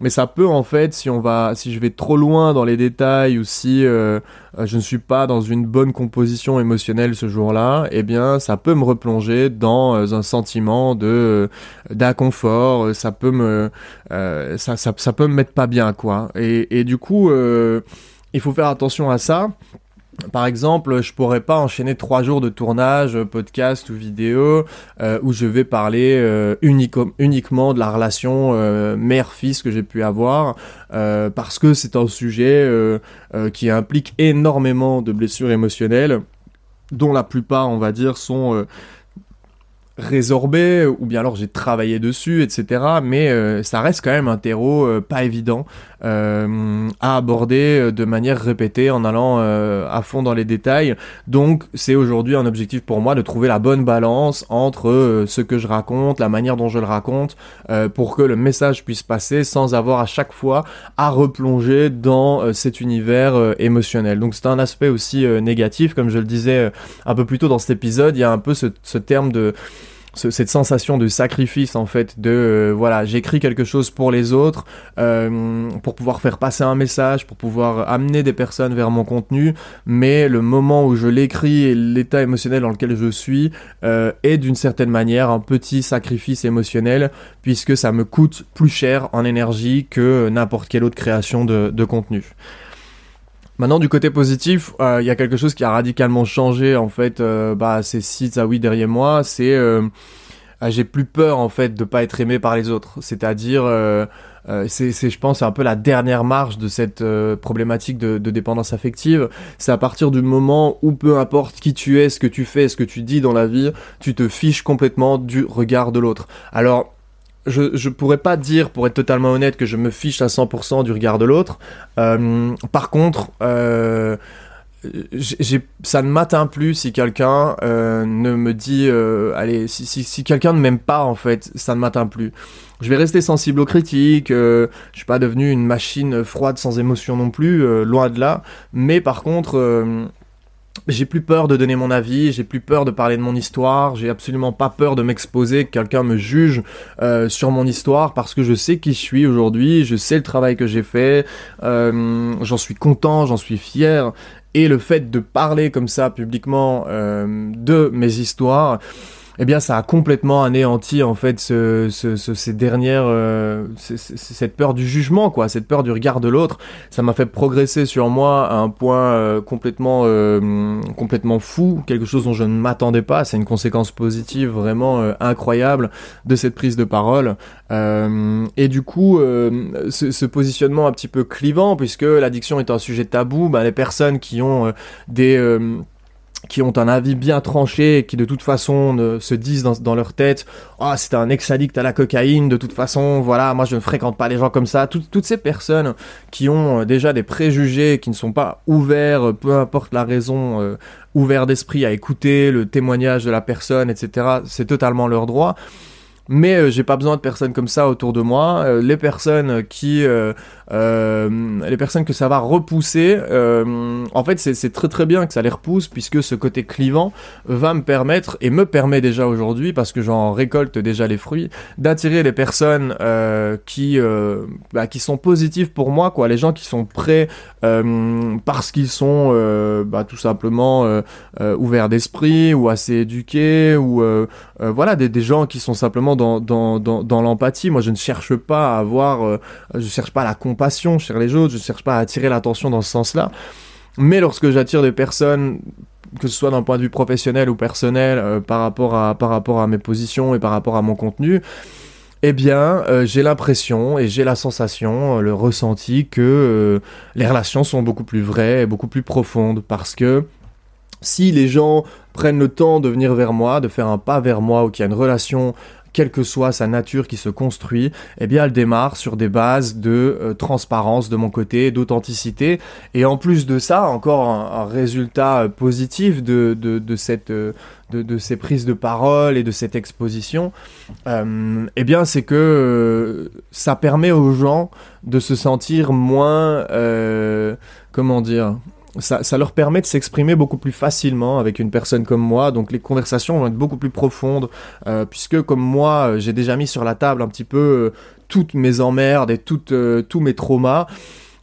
mais ça peut en fait si on va si je vais trop loin dans les détails ou si euh, euh, je ne suis pas dans une bonne composition émotionnelle ce jour-là eh bien ça peut me replonger dans euh, un sentiment de d'inconfort. Ça peut me ça, ça, ça peut me mettre pas bien quoi. Et, et du coup il faut faire attention à ça par exemple, je pourrais pas enchaîner trois jours de tournage, podcast ou vidéo, euh, où je vais parler euh, uniquement de la relation euh, mère-fils que j'ai pu avoir, parce que c'est un sujet qui implique énormément de blessures émotionnelles, dont la plupart, on va dire, sont résorbé ou bien alors j'ai travaillé dessus, etc. Mais euh, ça reste quand même un terreau euh, pas évident euh, à aborder de manière répétée en allant à fond dans les détails. Donc c'est aujourd'hui un objectif pour moi de trouver la bonne balance entre ce que je raconte, la manière dont je le raconte, pour que le message puisse passer sans avoir à chaque fois à replonger dans cet univers émotionnel. Donc c'est un aspect aussi négatif, comme je le disais un peu plus tôt dans cet épisode, il y a un peu ce, ce terme de cette sensation de sacrifice en fait de euh, voilà j'écris quelque chose pour les autres euh, pour pouvoir faire passer un message pour pouvoir amener des personnes vers mon contenu. Mais le moment où je l'écris et l'état émotionnel dans lequel je suis euh, est d'une certaine manière un petit sacrifice émotionnel puisque ça me coûte plus cher en énergie que n'importe quelle autre création de, de contenu Maintenant, du côté positif, il y a quelque chose qui a radicalement changé en fait. bah, ces 6 à 8 derrière moi, c'est j'ai plus peur en fait de pas être aimé par les autres. C'est-à-dire euh, c'est, je pense, un peu la dernière marche de cette euh, problématique de, dépendance affective. C'est à partir du moment où, peu importe qui tu es, ce que tu fais, ce que tu dis dans la vie, tu te fiches complètement du regard de l'autre. Alors, je, je pourrais pas dire, pour être totalement honnête, que je me fiche à 100% du regard de l'autre. Euh, par contre, euh, ça ne m'atteint plus si quelqu'un euh, ne me dit allez si, si, si quelqu'un ne m'aime pas en fait ça ne m'atteint plus je vais rester sensible aux critiques je suis pas devenu une machine froide sans émotion non plus loin de là mais par contre j'ai plus peur de donner mon avis, j'ai plus peur de parler de mon histoire, j'ai absolument pas peur de m'exposer, que quelqu'un me juge euh, sur mon histoire parce que je sais qui je suis aujourd'hui, je sais le travail que j'ai fait, euh, j'en suis content, j'en suis fier. Et le fait de parler comme ça publiquement euh, de mes histoires, eh bien, ça a complètement anéanti en fait ce, ce, ces dernières, euh, cette peur du jugement, quoi, cette peur du regard de l'autre. Ça m'a fait progresser sur moi à un point euh, complètement, euh, complètement fou, quelque chose dont je ne m'attendais pas. C'est une conséquence positive vraiment incroyable de cette prise de parole. et du coup, ce, ce, positionnement un petit peu clivant, puisque l'addiction est un sujet tabou, bah, les personnes qui ont des qui ont un avis bien tranché qui de toute façon se disent dans, leur tête ah c'est un ex-addict à la cocaïne de toute façon voilà moi je ne fréquente pas les gens comme ça toutes ces personnes qui ont euh, déjà des préjugés qui ne sont pas ouverts euh, peu importe la raison euh, ouverts d'esprit à écouter le témoignage de la personne etc c'est totalement leur droit mais euh, j'ai pas besoin de personnes comme ça autour de moi. Euh, les personnes qui, euh, les personnes que ça va repousser, en fait, c'est très très bien que ça les repousse puisque ce côté clivant va me permettre et me permet déjà aujourd'hui, parce que j'en récolte déjà les fruits, d'attirer les personnes qui, bah, qui sont positives pour moi, quoi, les gens qui sont prêts parce qu'ils sont bah, tout simplement ouverts d'esprit ou assez éduqués ou voilà des, des gens qui sont simplement dans, dans, dans, dans l'empathie. Moi, je ne cherche pas à avoir, euh, je cherche pas la compassion chez les autres, je cherche pas à attirer l'attention dans ce sens-là. Mais lorsque j'attire des personnes que ce soit d'un point de vue professionnel ou personnel, euh, par, rapport à, par rapport à mes positions et par rapport à mon contenu, eh bien, euh, j'ai l'impression et j'ai la sensation, le ressenti que les relations sont beaucoup plus vraies et beaucoup plus profondes parce que si les gens prennent le temps de venir vers moi, de faire un pas vers moi ou qu'il y a une relation quelle que soit sa nature qui se construit, eh bien elle démarre sur des bases de euh, transparence de mon côté, d'authenticité, et en plus de ça, encore un, résultat euh, positif de, de, de cette euh, de, de, ces prises de parole et de cette exposition, eh bien c'est que ça permet aux gens de se sentir moins, comment dire, ça, leur permet de s'exprimer beaucoup plus facilement avec une personne comme moi. Donc les conversations vont être beaucoup plus profondes, euh, puisque comme moi, j'ai déjà mis sur la table un petit peu euh, toutes mes emmerdes et toutes, euh, tous mes traumas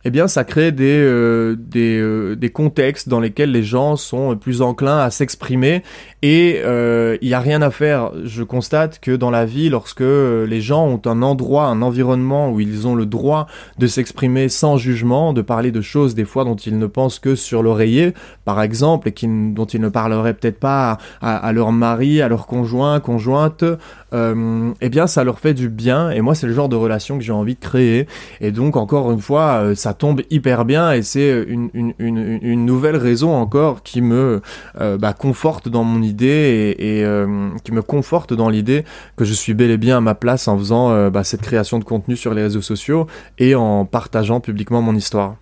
eh bien ça crée des, euh, euh, des, contextes dans lesquels les gens sont plus enclins à s'exprimer. Et euh, il n'y a rien à faire. Je constate que dans la vie, lorsque les gens ont un endroit, un environnement où ils ont le droit de s'exprimer sans jugement, de parler de choses des fois dont ils ne pensent que sur l'oreiller, par exemple, et qui, dont ils ne parleraient peut-être pas à, leur mari, à leur conjoint, conjointe, euh, eh bien ça leur fait du bien. Et moi c'est le genre de relation que j'ai envie de créer. Et donc encore une fois ça tombe hyper bien et c'est une, une, une, nouvelle raison encore qui me euh, bah, conforte dans mon idée et, euh, qui me conforte dans l'idée que je suis bel et bien à ma place en faisant euh, bah, cette création de contenu sur les réseaux sociaux et en partageant publiquement mon histoire.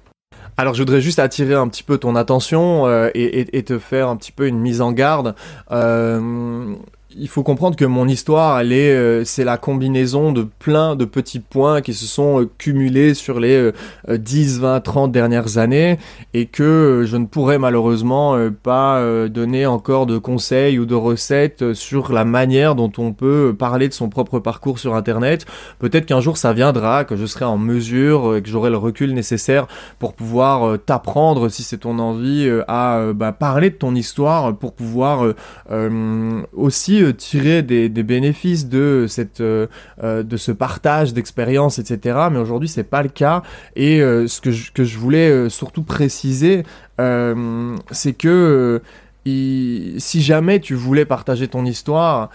Alors je voudrais juste attirer un petit peu ton attention et, te faire un petit peu une mise en garde. Il faut comprendre que mon histoire, elle est, euh, c'est la combinaison de plein de petits points qui se sont euh, cumulés sur les 10, 20, 30 dernières années et que euh, je ne pourrais malheureusement pas donner encore de conseils ou de recettes sur la manière dont on peut parler de son propre parcours sur Internet. Peut-être qu'un jour ça viendra, que je serai en mesure et que j'aurai le recul nécessaire pour pouvoir t'apprendre, si c'est ton envie, à bah, parler de ton histoire, pour pouvoir aussi tirer des, bénéfices de cette de ce partage d'expérience, etc. Mais aujourd'hui, c'est pas le cas. Et ce que je, que je voulais surtout préciser, c'est que si jamais tu voulais partager ton histoire,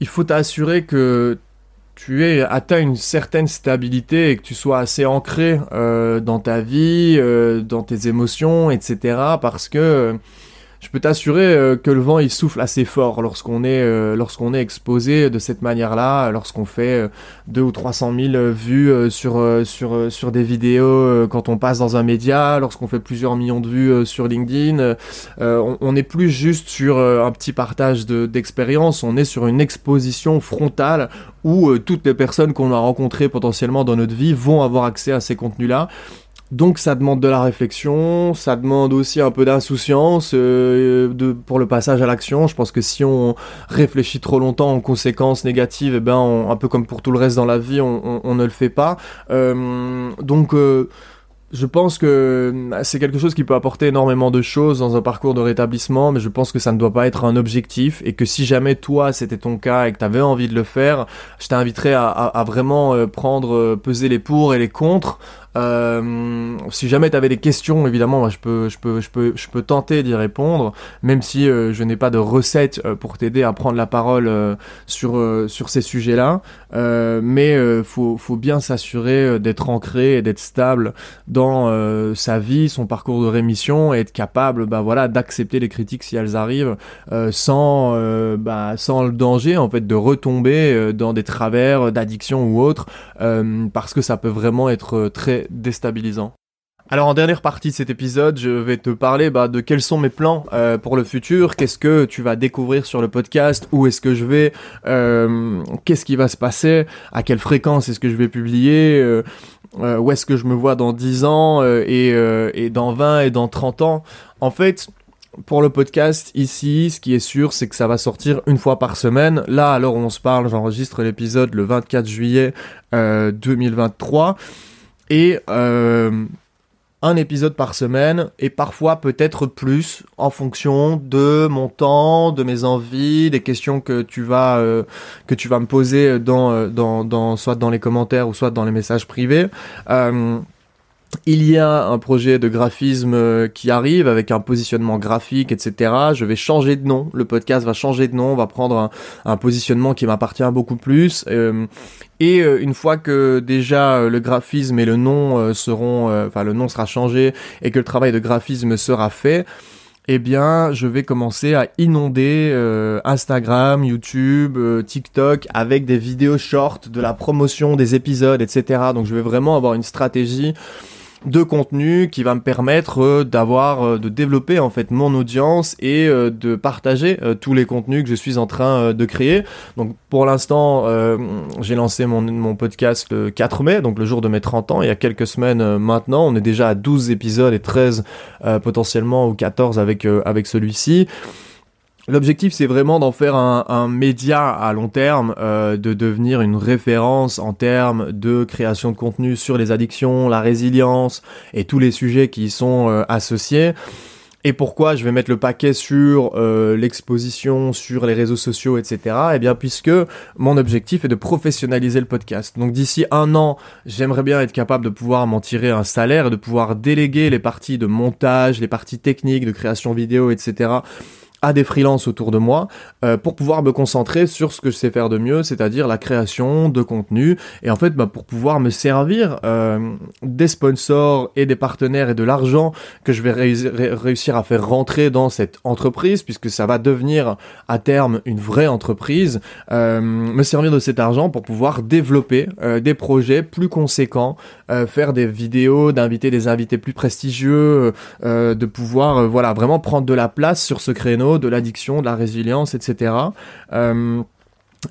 il faut t'assurer que tu es atteint une certaine stabilité et que tu sois assez ancré euh, dans ta vie, euh, dans tes émotions, etc. Parce que je peux t'assurer euh, que le vent il souffle assez fort lorsqu'on est euh, lorsqu'on est exposé de cette manière-là, lorsqu'on fait euh, deux ou 300 000 vues sur sur sur des vidéos quand on passe dans un média, lorsqu'on fait plusieurs millions de vues sur LinkedIn, on n'est plus juste sur un petit partage d'expérience, on est sur une exposition frontale où toutes les personnes qu'on a rencontrées potentiellement dans notre vie vont avoir accès à ces contenus-là donc ça demande de la réflexion, ça demande aussi un peu d'insouciance euh, de, pour le passage à l'action. Je pense que si on réfléchit trop longtemps en conséquences négatives, eh ben un peu comme pour tout le reste dans la vie, on, on, ne le fait pas. Euh, donc euh, je pense que c'est quelque chose qui peut apporter énormément de choses dans un parcours de rétablissement, mais je pense que ça ne doit pas être un objectif et que si jamais toi c'était ton cas et que tu avais envie de le faire, je t'inviterais à, à, à, vraiment euh, prendre, peser les pour et les contre euh, si jamais tu avais des questions, évidemment, je peux, je peux, je peux, je peux tenter d'y répondre, même si euh, je n'ai pas de recette euh, pour t'aider à prendre la parole euh, sur sur ces sujets-là. Mais faut faut bien s'assurer d'être ancré et d'être stable dans sa vie, son parcours de rémission, et être capable, bah voilà, d'accepter les critiques si elles arrivent, sans bah, sans le danger en fait de retomber dans des travers d'addiction ou autre, parce que ça peut vraiment être très déstabilisant. Alors en dernière partie de cet épisode, je vais te parler bah, de quels sont mes plans euh, pour le futur, qu'est-ce que tu vas découvrir sur le podcast, où est-ce que je vais, euh, qu'est-ce qui va se passer, à quelle fréquence est-ce que je vais publier, euh, où est-ce que je me vois dans 10 ans et, et dans 20 et dans 30 ans? En fait, pour le podcast, ici, ce qui est sûr, c'est que ça va sortir une fois par semaine. Là, alors on se parle, j'enregistre l'épisode le 24 juillet 2023 et euh, un épisode par semaine et parfois peut-être plus en fonction de mon temps, de mes envies, des questions que tu vas euh, que tu vas me poser dans, euh, dans, dans soit dans les commentaires ou soit dans les messages privés. Euh, il y a un projet de graphisme euh, qui arrive avec un positionnement graphique, etc. Je vais changer de nom. Le podcast va changer de nom. On va prendre un, positionnement qui m'appartient beaucoup plus. Euh, et euh, une fois que déjà le graphisme et le nom seront, enfin le nom sera changé et que le travail de graphisme sera fait, eh bien, je vais commencer à inonder Instagram, YouTube, TikTok avec des vidéos short, de la promotion des épisodes, etc. Donc, je vais vraiment avoir une stratégie de contenu qui va me permettre euh, d'avoir euh, de développer en fait mon audience et euh, de partager tous les contenus que je suis en train de créer. Donc pour l'instant, j'ai lancé mon, mon podcast le 4 mai, donc le jour de mes 30 ans, il y a quelques semaines maintenant, on est déjà à 12 épisodes et 13 potentiellement ou 14 avec avec celui-ci. L'objectif, c'est vraiment d'en faire un, média à long terme, euh, de devenir une référence en termes de création de contenu sur les addictions, la résilience et tous les sujets qui y sont euh, associés. Et pourquoi je vais mettre le paquet sur euh, l'exposition, sur les réseaux sociaux, etc. Eh bien, puisque mon objectif est de professionnaliser le podcast. Donc d'ici un an, j'aimerais bien être capable de pouvoir m'en tirer un salaire et de pouvoir déléguer les parties de montage, les parties techniques, de création vidéo, etc à des freelances autour de moi euh, pour pouvoir me concentrer sur ce que je sais faire de mieux, c'est-à-dire la création de contenu et en fait bah, pour pouvoir me servir euh, des sponsors et des partenaires et de l'argent que je vais réussir à faire rentrer dans cette entreprise puisque ça va devenir à terme une vraie entreprise, euh, me servir de cet argent pour pouvoir développer des projets plus conséquents, faire des vidéos, d'inviter des invités plus prestigieux, de pouvoir voilà vraiment prendre de la place sur ce créneau de l'addiction, de la résilience, etc. Euh,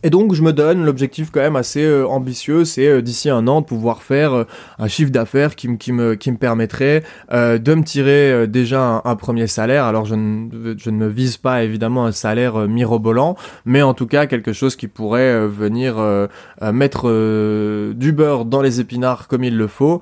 et donc je me donne l'objectif quand même assez euh, ambitieux, c'est euh, d'ici un an de pouvoir faire un chiffre d'affaires qui, qui, me, qui me permettrait de me tirer déjà un, premier salaire. Alors je ne, je ne me vise pas évidemment un salaire mirobolant, mais en tout cas quelque chose qui pourrait venir mettre du beurre dans les épinards comme il le faut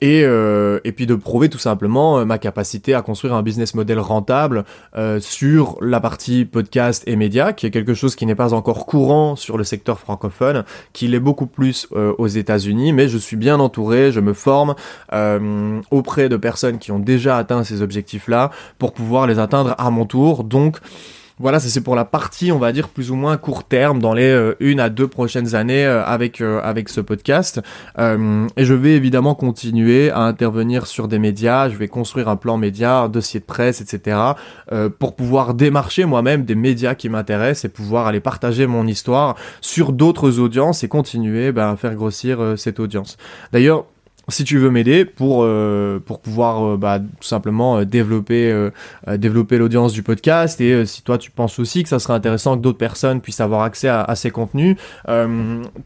et, euh, et puis de prouver tout simplement euh, ma capacité à construire un business model rentable euh, sur la partie podcast et médias, qui est quelque chose qui n'est pas encore courant sur le secteur francophone, qui l'est beaucoup plus euh, aux États-Unis, mais je suis bien entouré, je me forme euh, auprès de personnes qui ont déjà atteint ces objectifs-là pour pouvoir les atteindre à mon tour. Donc voilà, ça c'est pour la partie, on va dire, plus ou moins court terme, dans les euh, une à deux prochaines années euh, avec, euh, avec ce podcast. et je vais évidemment continuer à intervenir sur des médias, je vais construire un plan média, dossier de presse, etc. pour pouvoir démarcher moi-même des médias qui m'intéressent et pouvoir aller partager mon histoire sur d'autres audiences et continuer ben, à faire grossir cette audience. D'ailleurs, si tu veux m'aider pour euh, pour pouvoir euh, bah, tout simplement euh, développer euh, euh, développer l'audience du podcast. Et si toi tu penses aussi que ça serait intéressant que d'autres personnes puissent avoir accès à, ces contenus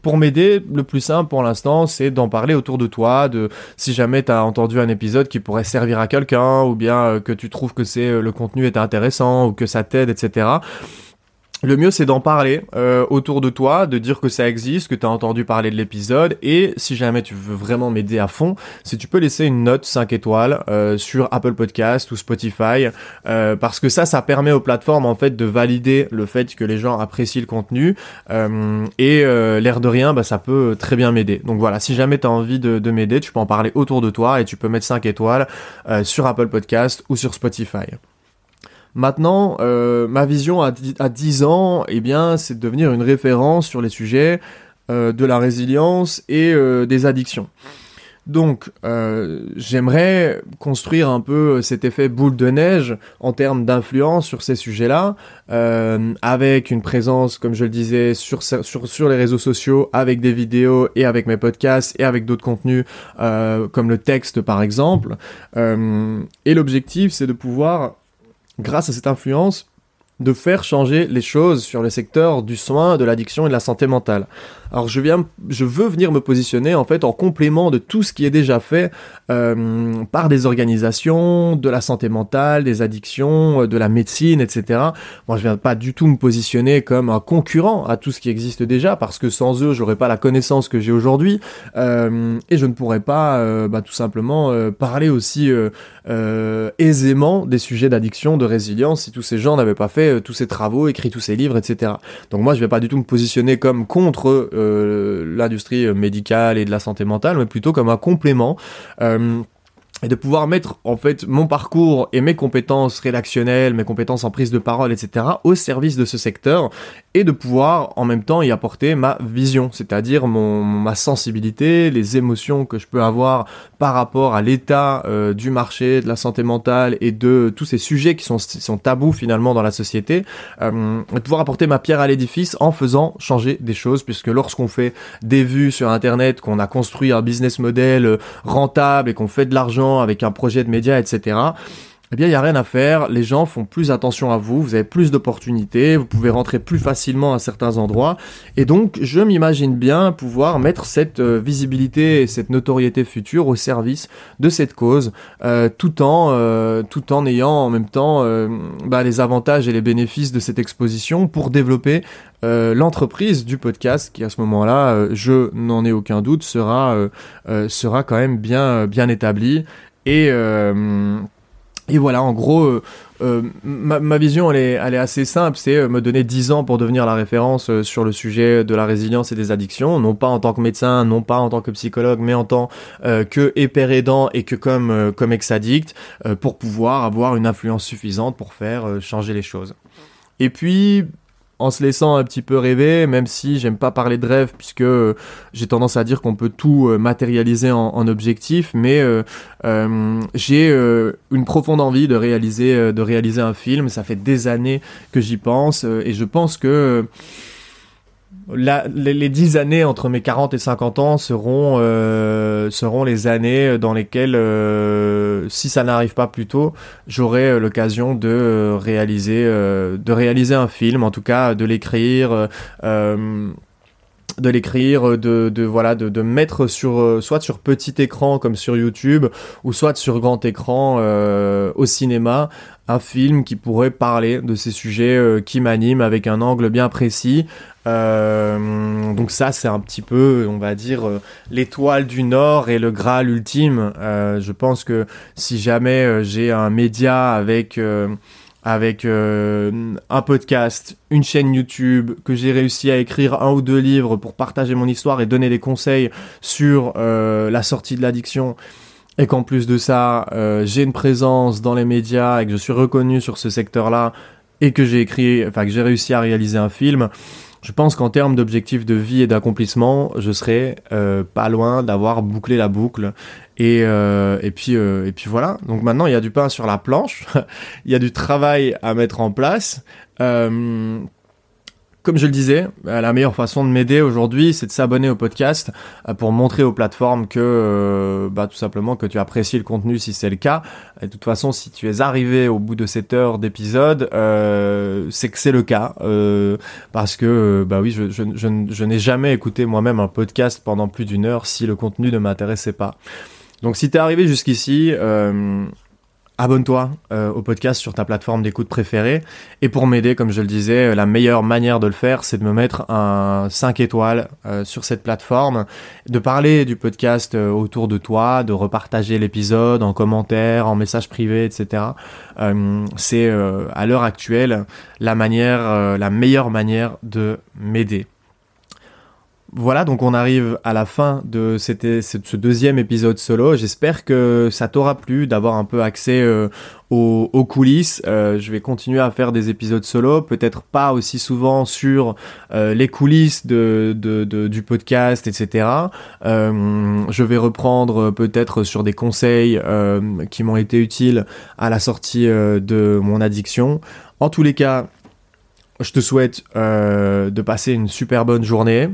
pour m'aider le plus simple pour l'instant c'est d'en parler autour de toi de si jamais tu as entendu un épisode qui pourrait servir à quelqu'un ou bien que tu trouves que c'est le contenu est intéressant ou que ça t'aide etc le mieux, c'est d'en parler euh, autour de toi, de dire que ça existe, que tu as entendu parler de l'épisode, et si jamais tu veux vraiment m'aider à fond, si tu peux laisser une note 5 étoiles euh, sur Apple Podcast ou Spotify, euh, parce que ça, ça permet aux plateformes en fait de valider le fait que les gens apprécient le contenu, et l'air de rien, bah, ça peut très bien m'aider. Donc voilà, si jamais tu as envie de, de m'aider, tu peux en parler autour de toi, et tu peux mettre 5 étoiles sur Apple Podcast ou sur Spotify. Maintenant, euh, ma vision à 10, à 10 ans, eh bien, c'est de devenir une référence sur les sujets euh, de la résilience et euh, des addictions. Donc, j'aimerais construire un peu cet effet boule de neige en termes d'influence sur ces sujets-là, avec une présence, comme je le disais, sur, sur, les réseaux sociaux, avec des vidéos et avec mes podcasts et avec d'autres contenus, comme le texte par exemple. Et l'objectif, c'est de pouvoir grâce à cette influence, de faire changer les choses sur le secteur du soin, de l'addiction et de la santé mentale. Alors je viens, je veux venir me positionner en fait en complément de tout ce qui est déjà fait euh, par des organisations de la santé mentale, des addictions, euh, de la médecine, etc. Moi je viens pas du tout me positionner comme un concurrent à tout ce qui existe déjà parce que sans eux j'aurais pas la connaissance que j'ai aujourd'hui euh, et je ne pourrais pas bah, tout simplement parler aussi aisément des sujets d'addiction, de résilience si tous ces gens n'avaient pas fait tous ces travaux, écrit tous ces livres, etc. Donc moi je vais pas du tout me positionner comme contre l'industrie médicale et de la santé mentale, mais plutôt comme un complément. Euh, et de pouvoir mettre en fait mon parcours et mes compétences rédactionnelles, mes compétences en prise de parole, etc. au service de ce secteur et de pouvoir en même temps y apporter ma vision, c'est-à-dire mon ma sensibilité, les émotions que je peux avoir par rapport à l'état euh, du marché, de la santé mentale et de tous ces sujets qui sont, sont tabous finalement dans la société, euh, de pouvoir apporter ma pierre à l'édifice en faisant changer des choses, puisque lorsqu'on fait des vues sur Internet, qu'on a construit un business model rentable et qu'on fait de l'argent avec un projet de média, etc., eh bien, il n'y a rien à faire. Les gens font plus attention à vous, vous avez plus d'opportunités, vous pouvez rentrer plus facilement à certains endroits. Et donc, je m'imagine bien pouvoir mettre cette euh, visibilité et cette notoriété future au service de cette cause, euh, tout en euh, tout en ayant en même temps bah, les avantages et les bénéfices de cette exposition pour développer l'entreprise du podcast qui à ce moment-là, je n'en ai aucun doute, sera sera quand même bien bien établie et et voilà, en gros, euh, euh, ma, vision, elle est, assez simple, c'est euh, me donner 10 ans pour devenir la référence sur le sujet de la résilience et des addictions, non pas en tant que médecin, non pas en tant que psychologue, mais en tant que père aidant et que comme, comme ex-addict, pour pouvoir avoir une influence suffisante pour faire changer les choses. Et puis, en se laissant un petit peu rêver, même si j'aime pas parler de rêve, puisque euh, j'ai tendance à dire qu'on peut tout euh, matérialiser en, objectif, mais euh j'ai une profonde envie de réaliser, de réaliser un film. Ça fait des années que j'y pense, et je pense que les, les 10 années entre mes 40 et 50 ans seront, euh, seront les années dans lesquelles, euh, si ça n'arrive pas plus tôt, j'aurai euh, l'occasion de réaliser, un film, en tout cas de l'écrire, de l'écrire, de, mettre sur soit sur petit écran comme sur YouTube ou soit sur grand écran au cinéma un film qui pourrait parler de ces sujets euh, qui m'animent avec un angle bien précis. donc ça c'est un petit peu, on va dire, l'étoile du Nord et le Graal ultime. je pense que si jamais j'ai un média avec avec euh, un podcast, une chaîne YouTube, que j'ai réussi à écrire un ou deux livres pour partager mon histoire et donner des conseils sur euh, la sortie de l'addiction, et qu'en plus de ça, euh, j'ai une présence dans les médias et que je suis reconnu sur ce secteur-là, et que j'ai écrit, enfin que j'ai réussi à réaliser un film, je pense qu'en termes d'objectifs de vie et d'accomplissement, je serais euh, pas loin d'avoir bouclé la boucle. Et, euh, et, puis, euh, et puis voilà. Donc maintenant, il y a du pain sur la planche, il y a du travail à mettre en place. Comme je le disais, euh, la meilleure façon de m'aider aujourd'hui, c'est de s'abonner au podcast euh, pour montrer aux plateformes que, euh, bah, tout simplement, que tu apprécies le contenu si c'est le cas. Et de toute façon, si tu es arrivé au bout de cette heure d'épisode, c'est que c'est le cas. parce que, bah oui, je, je, je, n'ai jamais écouté moi-même un podcast pendant plus d'une heure si le contenu ne m'intéressait pas. Donc si tu es arrivé jusqu'ici, abonne-toi euh, au podcast sur ta plateforme d'écoute préférée. Et pour m'aider, comme je le disais, euh, la meilleure manière de le faire, c'est de me mettre un 5 étoiles euh, sur cette plateforme, de parler du podcast autour de toi, de repartager l'épisode en commentaire, en message privé, etc. c'est à l'heure actuelle la manière, la meilleure manière de m'aider. Voilà, donc on arrive à la fin de ce deuxième épisode solo. J'espère que ça t'aura plu d'avoir un peu accès euh, aux, coulisses. Euh, je vais continuer à faire des épisodes solo, peut-être pas aussi souvent sur euh, les coulisses du podcast, etc. je vais reprendre peut-être sur des conseils qui m'ont été utiles à la sortie de mon addiction. En tous les cas, je te souhaite de passer une super bonne journée.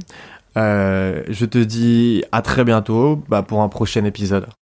Euh, je te dis à très bientôt bah, pour un prochain épisode.